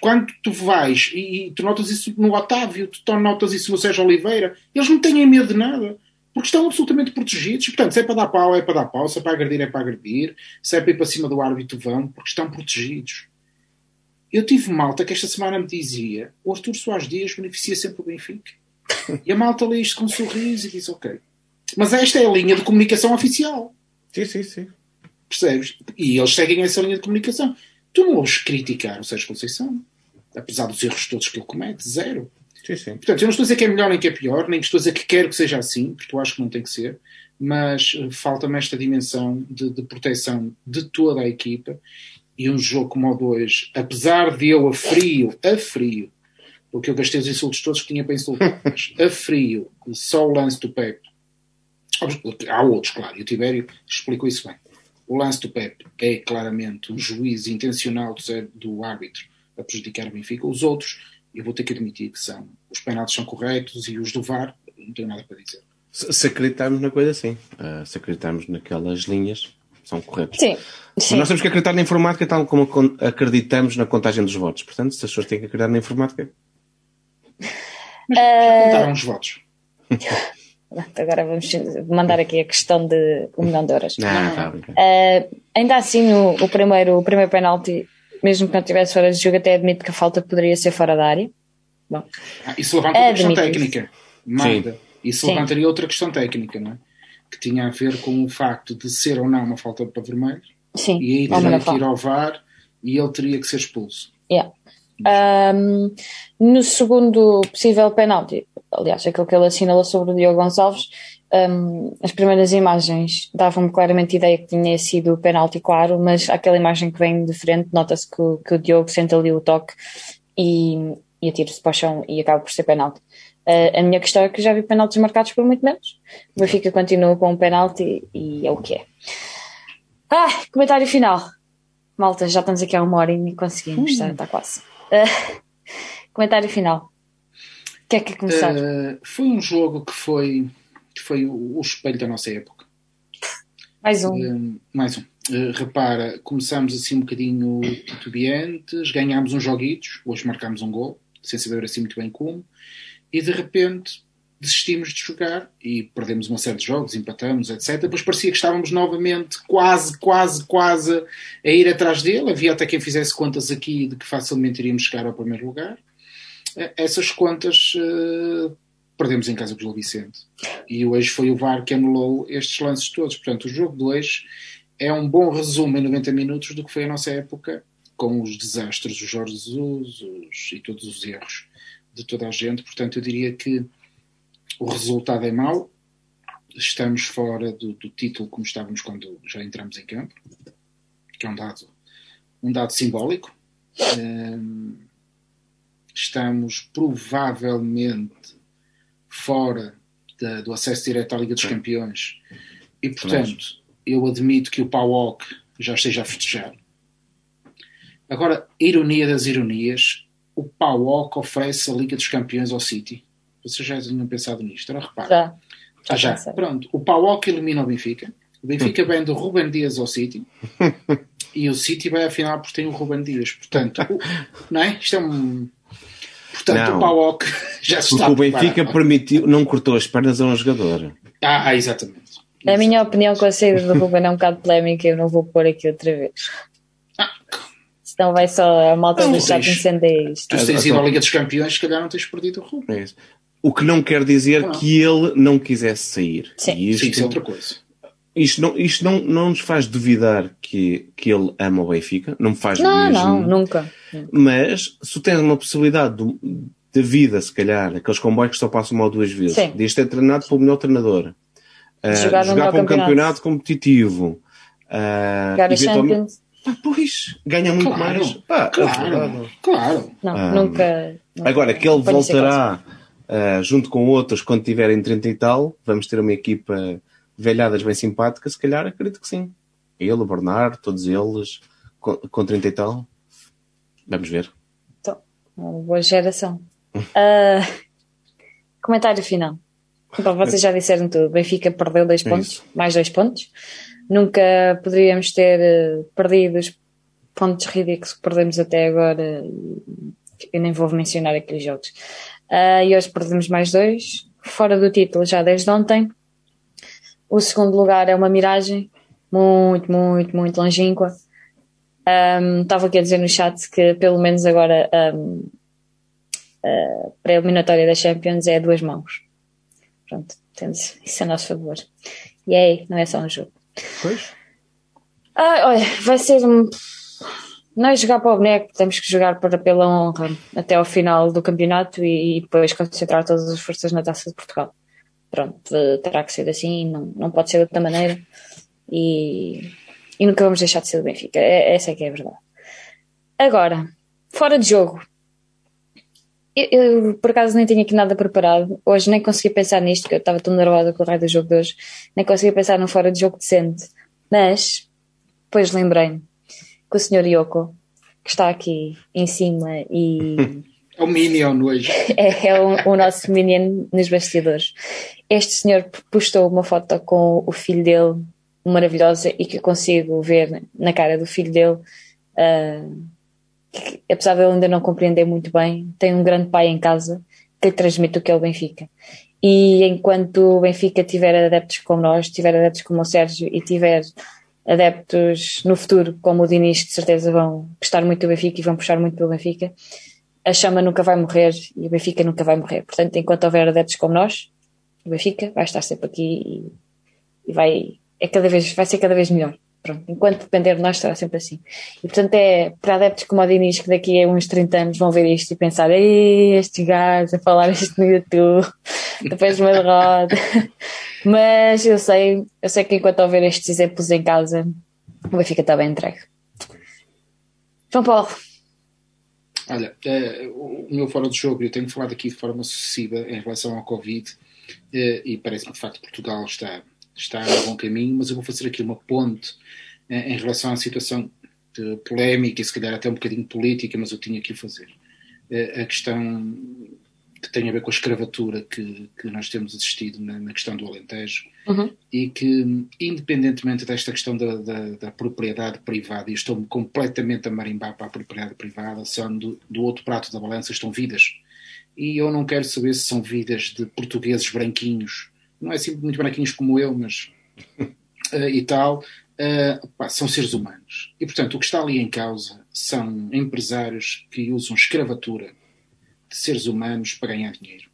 quando tu vais e, e tu notas isso no Otávio, tu notas isso no Sérgio Oliveira, eles não têm medo de nada. Porque estão absolutamente protegidos. Portanto, se é para dar pau, é para dar pau. Se é para agredir, é para agredir. Se é para ir para cima do árbitro, vão. Porque estão protegidos. Eu tive malta que esta semana me dizia o Artur Soares Dias beneficia sempre o Benfica. E a malta lê isto com um sorriso e diz ok. Mas esta é a linha de comunicação oficial. Sim, sim, sim. Percebes? E eles seguem essa linha de comunicação. Tu não ouves criticar o Sérgio Conceição. Apesar dos erros todos que ele comete. Zero. sim, sim. Portanto, eu não estou a dizer que é melhor nem que é pior, nem que estou a dizer que quero que seja assim, porque eu acho que não tem que ser, mas eh, falta-me esta dimensão de, de proteção de toda a equipa e um jogo como o 2, apesar de eu a frio, a frio, porque eu gastei os insultos todos que tinha para insultar, mas a frio, só o lance do Pepe, há outros, claro, e o Tibério explicou isso bem. o lance do Pepe é claramente o juiz intencional do árbitro a prejudicar o Benfica. Os outros, eu vou ter que admitir que são. Os penaltis são corretos e os do VAR, não tenho nada para dizer. Se acreditarmos na coisa, sim. Uh, se acreditarmos naquelas linhas, são corretos. Sim. sim. nós temos que acreditar na informática tal como acreditamos na contagem dos votos. Portanto, se as pessoas têm que acreditar na informática. Mas já contaram os votos. Agora vamos mandar aqui a questão de um milhão de euros. Não, não. Uh, ainda assim, o, o, primeiro, o primeiro penalti, mesmo que não tivesse fora de jogo, até admito que a falta poderia ser fora da área. Bom, ah, isso levanta uma questão técnica. Magda. Isso Sim. levantaria outra questão técnica, não é? Que tinha a ver com o facto de ser ou não uma falta para vermelho. Sim. E aí teria que ir ao VAR e ele teria que ser expulso. Yeah. Um, no segundo possível penalti, aliás, aquilo que ele assinala sobre o Diogo Gonçalves, um, as primeiras imagens davam-me claramente ideia que tinha sido penalti claro, mas aquela imagem que vem de frente, nota-se que, que, o Diogo sente ali o toque e, e atira-se para o chão e acaba por ser penalti. Uh, a minha questão é que já vi penaltis marcados por muito menos. O Benfica continua com um penalti e é o que é. Ah, comentário final. Malta, já estamos aqui há uma hora e conseguimos, está, está quase. Uh, comentário final. O que é que é começar? Uh, foi um jogo que foi, que foi o, o espelho da nossa época. Mais um. mais um. repara, começámos assim um bocadinho titubeantes, ganhámos uns joguitos, hoje marcámos um gol, sem saber assim muito bem como e de repente desistimos de jogar e perdemos uma série de jogos, empatamos, etc. Depois parecia que estávamos novamente quase, quase, quase a ir atrás dele. Havia até quem fizesse contas aqui de que facilmente iríamos chegar ao primeiro lugar. Eh, essas contas uh, perdemos em casa com o Gil Vicente. E hoje foi o VAR que anulou estes lances todos. Portanto, o jogo de hoje é um bom resumo em 90 minutos do que foi a nossa época, com os desastres do Jorge Jesus os, e todos os erros de toda a gente. Portanto, eu diria que o resultado é mau. Estamos fora do, do título como estávamos quando já entramos em campo, que é um dado, um dado simbólico. Um, estamos provavelmente fora da, do acesso direto à Liga dos Campeões e, portanto, eu admito que o PAOC já esteja a festejar. Agora, ironia das ironias, o PAOK oferece a Liga dos Campeões ao City. Vocês já tinham pensado nisto? Não repara. Já. Ah, já. já. Pronto. O PAOK elimina o Benfica. O Benfica vem do Ruben Dias ao City. e o City vai à final porque tem o Ruben Dias. Portanto, o, não é? Isto é um. Portanto, não, o PAOK já se está. Porque o Benfica permitiu, não cortou as pernas a um jogador. Ah, exatamente. A minha opinião com a saída do Ruben é um bocado polémica. Eu não vou pôr aqui outra vez. Ah, Senão vai só a malta deixar de incender isto. Tu tens ido à Liga dos Campeões, se calhar não tens perdido o rumo. É o que não quer dizer não. que ele não quisesse sair. Sim, isto, Sim, isso é outra coisa. Isto, não, isto não, não nos faz duvidar que, que ele ama o Benfica, não me faz Não, mesmo. não, nunca. Mas se tens uma possibilidade de, de vida, se calhar, aqueles comboios que só passam mal duas vezes, Sim. de ter treinado pelo melhor treinador, uh, jogar, jogar para um campeonato. campeonato competitivo, uh, jogar a Champions Pá, pois, ganha muito claro, mais. Pá, claro, claro. Não, ah, nunca, nunca, Agora, que ele voltará uh, junto com outros quando tiverem 30 e tal, vamos ter uma equipa velhadas bem simpática, se calhar acredito que sim. Ele, o Bernardo, todos eles, com, com 30 e tal. Vamos ver. Então, uma boa geração. uh, comentário final. Então, vocês já disseram tudo. Benfica perdeu dois é pontos, é mais dois pontos. Nunca poderíamos ter uh, perdido os pontos ridículos que perdemos até agora. Eu nem vou mencionar aqueles jogos. Uh, e hoje perdemos mais dois, fora do título já desde ontem. O segundo lugar é uma miragem, muito, muito, muito longínqua. Um, estava aqui a dizer no chat que pelo menos agora um, a pré-eliminatória da Champions é a duas mãos. Pronto, temos isso a nosso favor. E aí, não é só um jogo. Pois. Ah, olha, vai ser um. Não é jogar para o boneco, temos que jogar para, pela honra até ao final do campeonato e, e depois concentrar todas as forças na taça de Portugal. Pronto, terá que ser assim, não, não pode ser de outra maneira e, e nunca vamos deixar de ser do Benfica. É, essa é que é a verdade. Agora, fora de jogo. Eu, eu, por acaso nem tinha aqui nada preparado. Hoje nem consegui pensar nisto, porque eu estava tão nervosa com o raio do jogo de hoje. Nem consegui pensar num fora de jogo decente. Mas depois lembrei-me que o Sr. Yoko, que está aqui em cima e. É o Minion hoje. é, é o, o, nosso Minion nos bastidores. Este senhor postou uma foto com o filho dele, maravilhosa, e que eu consigo ver na cara do filho dele. Uh, que, apesar de ele ainda não compreender muito bem, tem um grande pai em casa que lhe transmite o que é o Benfica. E enquanto o Benfica tiver adeptos como nós, tiver adeptos como o Sérgio e tiver adeptos no futuro como o Diniz, de certeza vão gostar muito do Benfica e vão puxar muito pelo Benfica, a chama nunca vai morrer e o Benfica nunca vai morrer. Portanto, enquanto houver adeptos como nós, o Benfica vai estar sempre aqui e, e vai, é cada vez, vai ser cada vez melhor. Pronto, enquanto depender de nós, será sempre assim. E portanto é para adeptos como o Diniz que daqui a uns 30 anos vão ver isto e pensar: Ei, estes gajos a falar isto no YouTube, depois de uma derrota. Mas eu sei, eu sei que enquanto houver estes exemplos em casa, o Benfica está bem entregue. João Paulo. Olha, é, o meu fora do jogo, eu tenho falado aqui de forma sucessiva em relação ao Covid é, e parece-me de facto Portugal está está a bom caminho, mas eu vou fazer aqui uma ponte eh, em relação à situação polémica e se calhar até um bocadinho política, mas eu tinha que o fazer. Eh, a questão que tem a ver com a escravatura que, que nós temos assistido na, na questão do Alentejo uhum. e que, independentemente desta questão da, da, da propriedade privada, e estou completamente a marimbar para a propriedade privada, são do, do outro prato da balança estão vidas. E eu não quero saber se são vidas de portugueses branquinhos não é muito branquinhos como eu, mas uh, e tal, uh, pá, são seres humanos. E portanto, o que está ali em causa são empresários que usam escravatura de seres humanos para ganhar dinheiro.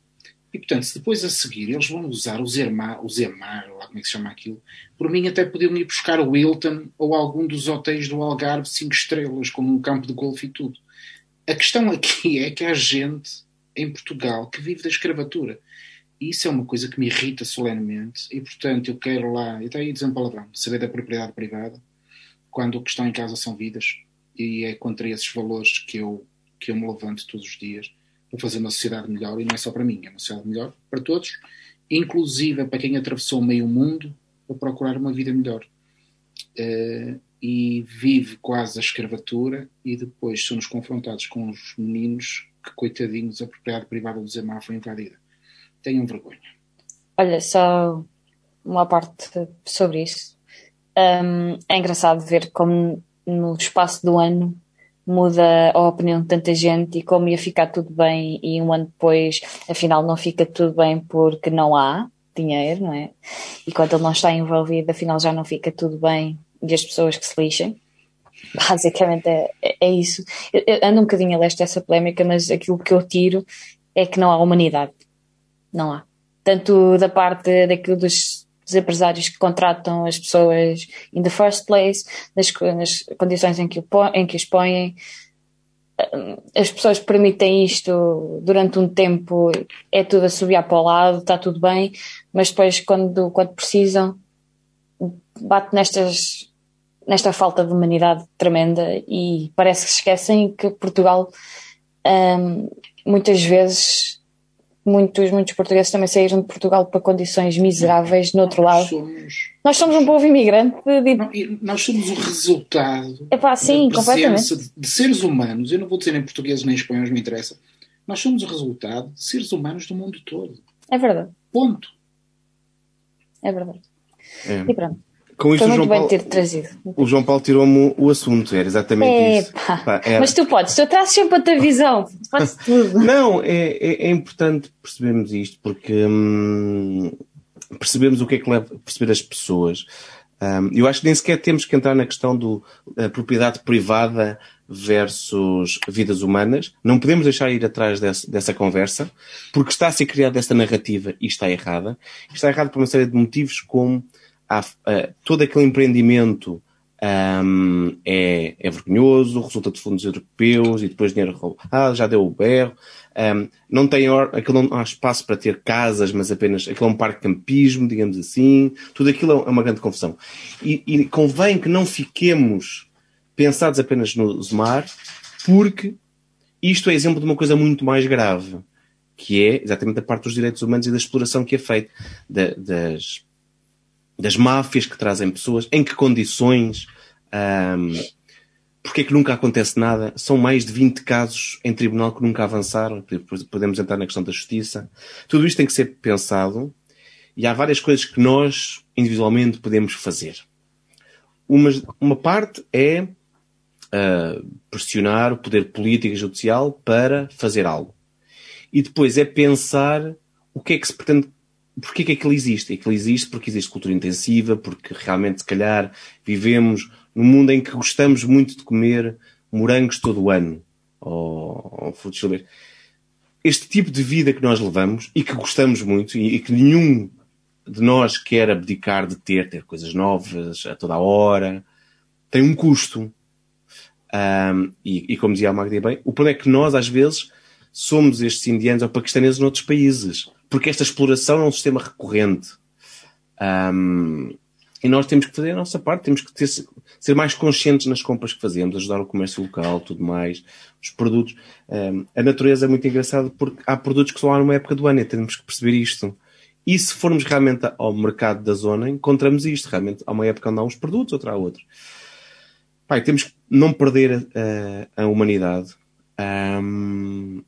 E portanto, se depois a seguir eles vão usar o Zermar, o Zemar, lá como é que se chama aquilo, por mim até podiam ir buscar o Wilton ou algum dos hotéis do Algarve 5 estrelas, como um campo de golfe e tudo. A questão aqui é que há gente em Portugal que vive da escravatura isso é uma coisa que me irrita solenemente e, portanto, eu quero lá, e está aí dizendo palavrão, saber da propriedade privada, quando o que está em casa são vidas, e é contra esses valores que eu, que eu me levanto todos os dias para fazer uma sociedade melhor, e não é só para mim, é uma sociedade melhor para todos, inclusive para quem atravessou meio mundo para procurar uma vida melhor. Uh, e vive quase a escravatura, e depois somos confrontados com os meninos que, coitadinhos, a propriedade privada do Zemar foi invadida tenham vergonha. Olha, só uma parte sobre isso. Um, é engraçado ver como no espaço do ano muda a opinião de tanta gente e como ia ficar tudo bem e um ano depois afinal não fica tudo bem porque não há dinheiro, não é? E quando ele não está envolvido afinal já não fica tudo bem e as pessoas que se lixem. Basicamente é, é, é isso. Eu, eu ando um bocadinho a leste dessa polémica, mas aquilo que eu tiro é que não há humanidade. Não há. Tanto da parte daquilo dos, dos empresários que contratam as pessoas in the first place, nas, nas condições em que, em que expõem, hum, as pessoas permitem isto durante um tempo, é tudo a subir para o lado, está tudo bem, mas depois quando, quando precisam, bate nestas, nesta falta de humanidade tremenda e parece que esquecem que Portugal hum, muitas vezes muitos, muitos portugueses também saíram de Portugal para condições miseráveis no outro lado. Somos... Nós somos um povo imigrante. De... Não, nós somos o resultado Epá, sim, da presença de, seres humanos, eu não vou dizer nem portugueses nem espanhóis, me interessa. Nós somos o resultado de seres humanos do mundo todo. É verdade. Ponto. É verdade. É. E pronto. Com isto, Foi muito João bem Paulo, ter trazido. O João Paulo tirou-me o assunto, era exatamente é, isso. Pá. Era... Mas tu podes, tu trazes sempre a tua visão, fazes tudo. Não, é, é, é, importante percebermos isto, porque hum, percebemos o que é que leva a perceber as pessoas. Um, eu acho que nem sequer temos que entrar na questão da propriedade privada versus vidas humanas. Não podemos deixar ir atrás dessa, dessa conversa, porque está a ser criada essa narrativa e está errada. Está errada por uma série de motivos, como há, uh, todo aquele empreendimento um, é, é vergonhoso, resulta de fundos europeus e depois dinheiro roubado, ah, já deu o berro. Um, não tem aquilo não há espaço para ter casas, mas apenas aquilo é um parque de campismo, digamos assim. Tudo aquilo é uma grande confusão. E, e convém que não fiquemos pensados apenas no Zmar, porque isto é exemplo de uma coisa muito mais grave, que é exatamente a parte dos direitos humanos e da exploração que é feita das das máfias que trazem pessoas, em que condições, Um, Porquê é que nunca acontece nada? São mais de 20 casos em tribunal que nunca avançaram. Podemos entrar na questão da justiça. Tudo isto tem que ser pensado e há várias coisas que nós, individualmente, podemos fazer. Uma, uma parte é uh, pressionar o poder político e judicial para fazer algo. E depois é pensar o que é que se pretende Porquê que aquilo existe? Aquilo existe porque existe cultura intensiva, porque realmente, se calhar, vivemos num mundo em que gostamos muito de comer morangos todo o ano, ou, ou frutos silvestres. Este tipo de vida que nós levamos e que gostamos muito e, e que nenhum de nós quer abdicar de ter, ter coisas novas a toda a hora, tem um custo. Um, e, e, como dizia a Magda bem, o problema é que nós, às vezes, somos estes indianos ou paquistaneses noutros países porque esta exploração é um sistema recorrente. Um, e nós temos que fazer a nossa parte, temos que ter, ser mais conscientes nas compras que fazemos, ajudar o comércio local, tudo mais, os produtos. Um, a natureza é muito engraçada porque há produtos que só há numa época do ano e temos que perceber isto. E se formos realmente ao mercado da zona, encontramos isto. Realmente há uma época onde há uns produtos, outra há outros. Pai, temos que não perder a, a humanidade. Um,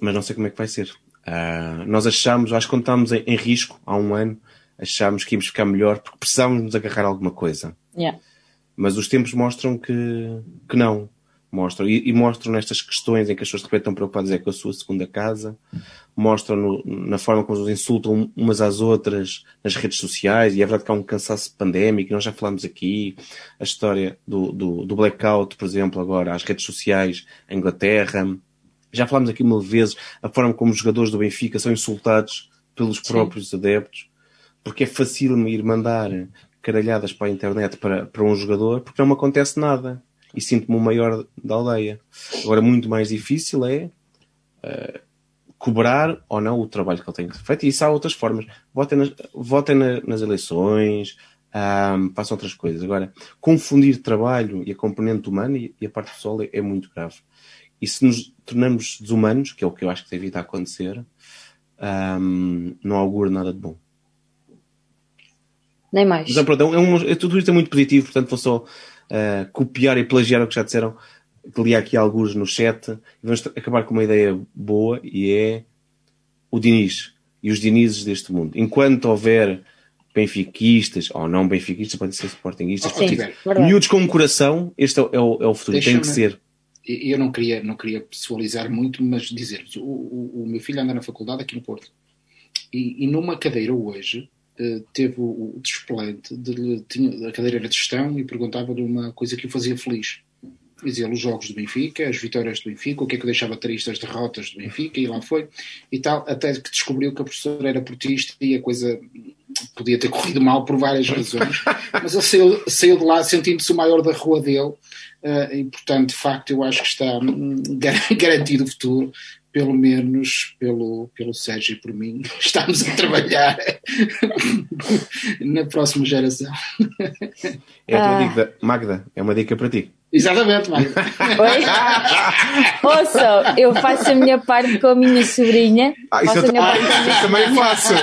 mas não sei como é que vai ser. Uh, nós achamos, acho que quando estávamos em, em, risco há um ano, achámos que íamos ficar melhor porque precisávamos nos agarrar a alguma coisa. Yeah. Mas os tempos mostram que, que não. Mostram. E, e, mostram nestas questões em que as pessoas de repente estão preocupadas é com a sua segunda casa, mostram no, na forma como os insultam umas às outras nas redes sociais, e é verdade que há um cansaço pandémico, nós já falámos aqui, a história do, do, do blackout, por exemplo, agora, às redes sociais, em Inglaterra, já falámos aqui uma vez a forma como os jogadores do Benfica são insultados pelos próprios Sim. adeptos, porque é fácil ir mandar caralhadas para a internet para, para um jogador, porque não me acontece nada. E sinto-me o maior da aldeia. Agora, muito mais difícil é uh, cobrar ou não o trabalho que ele tem feito. E isso há outras formas. Votem nas, votem na, nas eleições, um, façam outras coisas. Agora, confundir trabalho e a componente humana e, e a parte pessoal é, é muito grave. E se nos tornamos desumanos, que é o que eu acho que deve estar a acontecer, um, não auguro nada de bom. Nem mais. Mas, pronto, é um, é, tudo isto é muito positivo, portanto vou só uh, copiar e plagiar o que já disseram. Que li aqui alguns no chat. E vamos acabar com uma ideia boa e é o Diniz e os Dinizes deste mundo. Enquanto houver benfiquistas, ou não benfiquistas, podem ser sportinguistas, oh, miúdos com um coração, este é, é, o, é o futuro, tem que ser eu não queria, não queria pessoalizar muito, mas dizer-vos, o, o, o, meu filho anda na faculdade aqui no Porto e, e numa cadeira hoje uh, teve o, o desplante, de, tinha, a cadeira era de gestão e perguntava-lhe uma coisa que o fazia feliz. Dizia os jogos do Benfica, as vitórias do Benfica, o que é que deixava triste, as derrotas do Benfica, e lá foi, e tal, até que descobriu que a professora era portista e a coisa podia ter corrido mal por várias razões, mas ele saiu, saiu de lá sentindo-se o maior da rua dele, Uh, e, portanto, de facto, eu acho que está hum, garantido o futuro, pelo menos pelo, pelo Sérgio e por mim. Estamos a trabalhar na próxima geração. É a tua ah. dica, Magda, é uma dica para ti. Exatamente, Magda. Oi? Ouça, eu faço a minha parte com a minha sobrinha. Ah, isso, eu, ah, isso também faço.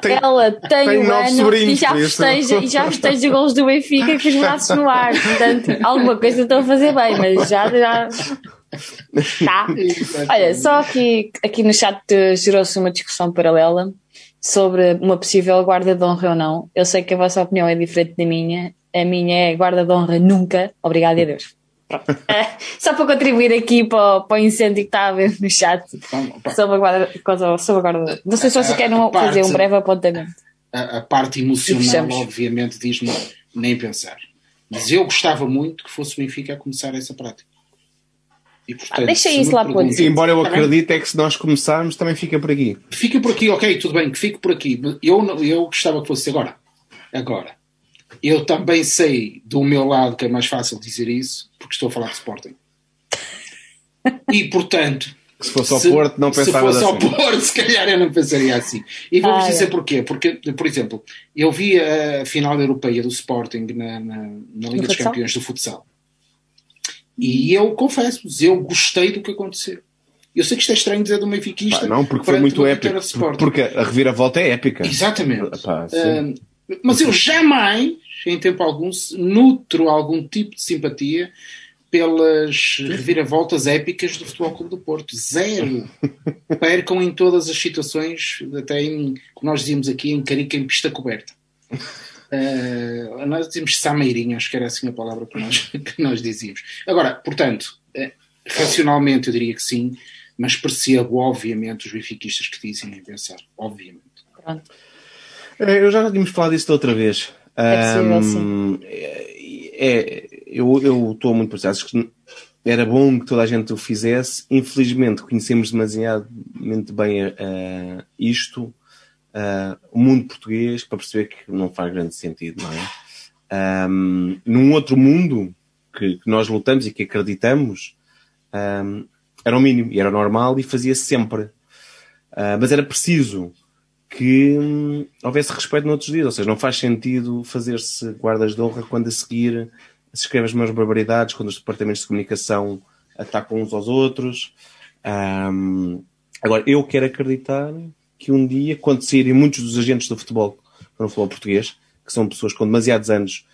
Tem, Ela tem, tem um ano e já festeja, e já festeja gols do Benfica com os braços no ar. Portanto, alguma coisa estou a fazer bem, mas já. já... Tá. Olha, só aqui, aqui no chat gerou-se uma discussão paralela sobre uma possível guarda de honra ou não. Eu sei que a vossa opinião é diferente da minha a minha é guarda de honra nunca, obrigado a Deus. É, só para contribuir aqui para, para o incêndio que está a haver no chat sobre a guarda, sobre a guarda. Não sei se vocês querem fazer um breve apontamento. A, a parte emocional, obviamente, diz-me nem pensar. Mas eu gostava muito que fosse o Benfica a começar essa prática. E, portanto, ah, deixa isso lá por Embora eu acredite é que se nós começarmos também fica por aqui. Fica por aqui, ok, tudo bem, que fique por aqui. Eu, eu gostava que fosse agora. Agora. Eu também sei do meu lado que é mais fácil dizer isso, porque estou a falar de Sporting. E portanto. Se fosse ao se, Porto, não pensava Se fosse assim. ao Porto, se calhar eu não pensaria assim. E vou-vos ah, dizer é. porquê. Porque, por exemplo, eu vi a final europeia do Sporting na, na, na Liga dos Campeões do futsal. E eu confesso-vos, eu gostei do que aconteceu. Eu sei que isto é estranho dizer do Benfiquista. Não, porque foi muito épico. Porque a reviravolta é épica. Exatamente. Pá, uh, Mas eu jamais, em tempo algum, nutro algum tipo de simpatia pelas reviravoltas épicas do Futebol Clube do Porto. Zero. Percam em todas as situações, até em, como nós dizíamos aqui, em carica em pista coberta. Uh, nós dizíamos sameirinho, acho que era assim a palavra que nós, que nós dizíamos. Agora, portanto, uh, racionalmente eu diria que sim, mas percebo obviamente os benfiquistas que dizem nem pensar, obviamente. Pronto. Eh, eu já tínhamos falado disso da outra vez. É possível, um, é, é, eu estou muito por Acho que era bom que toda a gente o fizesse. Infelizmente, conhecemos demasiadamente bem uh, isto, uh, o mundo português, para perceber que não faz grande sentido, não é? Um, num outro mundo que, que, nós lutamos e que acreditamos, um, era o mínimo e era normal e fazia-se sempre. Uh, mas era preciso que hum, houvesse respeito noutros dias, ou seja, não faz sentido fazer-se guardas de honra quando a seguir se escreve as mesmas barbaridades, quando os departamentos de comunicação atacam uns aos outros. Um, agora, eu quero acreditar que um dia, quando saírem muitos dos agentes do futebol, no futebol português, que são pessoas com demasiados anos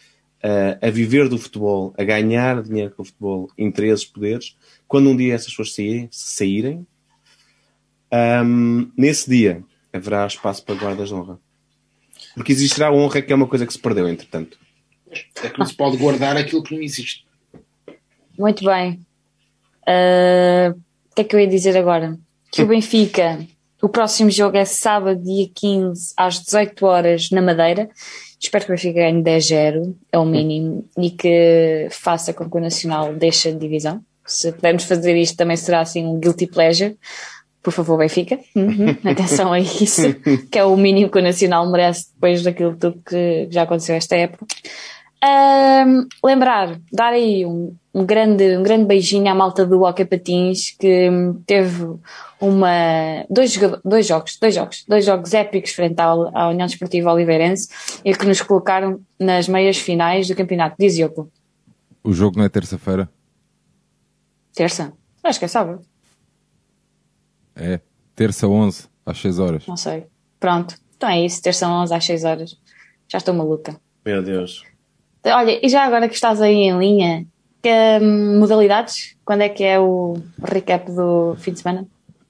uh, a viver do futebol, a ganhar dinheiro com o futebol, interesses, poderes, quando um dia essas pessoas saírem, saírem um, nesse dia haverá espaço para guardas de honra. Porque existirá a honra que é uma coisa que se perdeu, entretanto. É que não se pode guardar aquilo que não existe. Muito bem. Uh, o que é que eu ia dizer agora? Que o Benfica, o próximo jogo é sábado, dia 15, às 18 horas, na Madeira. Espero que o Benfica ganhe 10-0, é o mínimo, e que faça com que o Nacional deixe a divisão. Se pudermos fazer isto, também será assim um guilty pleasure por favor, Benfica, uhum. atenção a isso, que é o mínimo que o Nacional merece depois daquilo tudo que já aconteceu esta época. Um, lembrar, dar aí um, um, grande, um grande beijinho à malta do Hockey Patins que teve uma, dois, dois jogos, dois jogos, dois jogos épicos frente à, à União Desportiva Oliveirense e que nos colocaram nas meias finais do campeonato. Diz Yoko. O jogo não é terça-feira? Terça? Acho que é sábado. É, terça 11, às 6 horas. Não sei. Pronto. Então é isso, terça 11 às 6 horas. Já estou maluca. Meu Deus. Olha, e já agora que estás aí em linha, que hum, modalidades? Quando é que é o recap do fim de semana?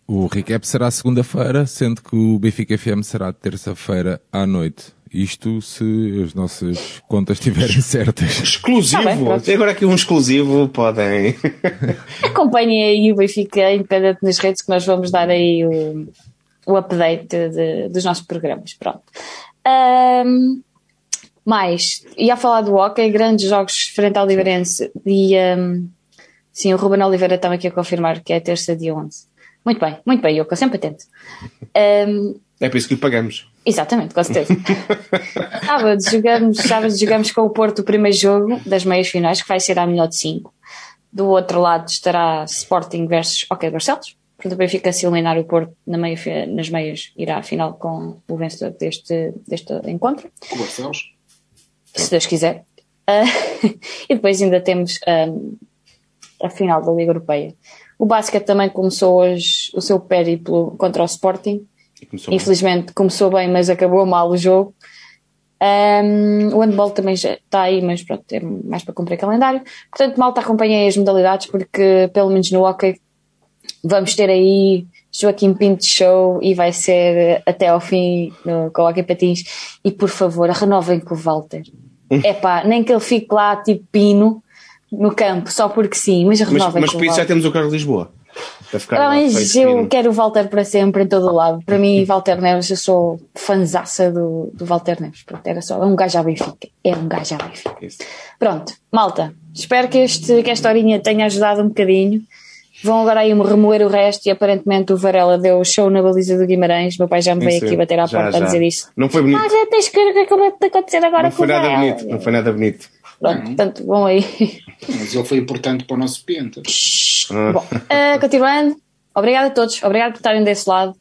O recap será segunda-feira, sendo que o Benfica FM será terça-feira à noite. Isto se as nossas contas estiverem certas. Exclusivo! Tá bem, agora aqui um exclusivo, podem. Acompanhem aí o Benfica Independente nas redes que nós vamos dar aí o, o update de, dos nossos programas. Pronto. Um, mais, ia falar do hockey, grandes jogos frente ao Oliveirense e um, sim, o Ruben Oliveira estava aqui a confirmar que é terça dia 11. Muito bem, muito bem, Yoko, sempre atento. Um, é por isso que lhe pagamos. Exatamente, com certeza. sábado, jogamos, sábado jogamos com o Porto o primeiro jogo das meias finais, que vai ser a melhor de 5. Do outro lado estará Sporting versus OK Barcelos. Portanto, o Benfica, se eliminar o Porto na meia, nas meias, irá à final com o vencedor deste, deste encontro. Com o Barcelos? Se Deus quiser. Uh, e depois ainda temos um, a final da Liga Europeia. O basquete também começou hoje o seu périplo contra o Sporting Começou Infelizmente bem. começou bem, mas acabou mal o jogo. Um, o handball também já está aí, mas pronto, é mais para cumprir calendário. Portanto, malta acompanhei as modalidades, porque pelo menos no hockey vamos ter aí Joaquim Pinto Show e vai ser até ao fim no, com o Hockey Patins. E por favor, renovem com o Walter. É pá, nem que ele fique lá tipo pino no campo, só porque sim, mas renovem mas, mas por isso já temos o Carlos Lisboa. Para Mas eu quero o Walter para sempre em todo o lado. Para mim, Walter Neves, eu sou fanzaça do, do Walter Neves. Pronto, era só, é um gajo à Benfica. É um gajo à Benfica. Isso. Pronto, malta. Espero que, este, que esta horinha tenha ajudado um bocadinho. Vão agora aí remoer o resto e aparentemente o Varela deu show na baliza do Guimarães. Meu pai já me veio aqui bater à já, porta já. a dizer isso. Não foi bonito. Ah, já tens que ver o que acabou de acontecer agora não com foi nada bonito. Não foi nada bonito. Pronto, uhum. portanto, vão aí. Mas ele foi importante para o nosso penta. Bom, uh, continuando. Obrigada a todos. Obrigado por estarem desse lado.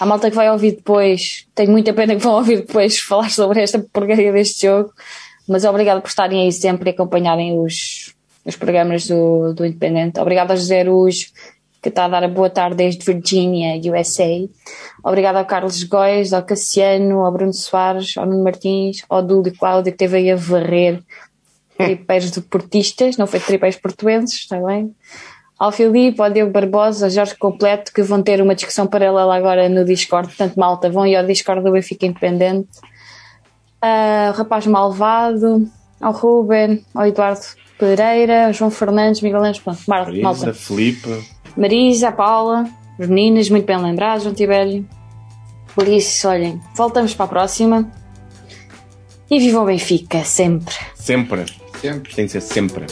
A malta que vai ouvir depois, tenho muita pena que vão ouvir depois falar sobre esta porcaria deste jogo. Mas obrigado por estarem aí sempre e acompanharem os, os programas do, do Independente. Obrigado a José Aruz que está a dar a boa tarde desde Virginia, USA. Obrigado ao Carlos Góis, ao Cassiano, ao Bruno Soares, ao Nuno Martins, ao Dúlio Cláudio, que esteve aí a varrer tripeiros de portistas, não foi tripeiros portuenses, está bem? Ao Filipe, ao Diego Barbosa, ao Jorge Completo, que vão ter uma discussão paralela agora no Discord, portanto, malta, vão ir ao Discord do Benfica Independente. Uh, rapaz Malvado, ao Ruben, ao Eduardo Pereira, João Fernandes, Miguel Lemos, pronto, Marta, malta. Felipe. Marisa, Paula, os meninos, muito bem lembrados, João Tibério. Por isso, olhem, voltamos para a próxima. E viva o Benfica, sempre. Sempre. Sempre. Tem que ser sempre.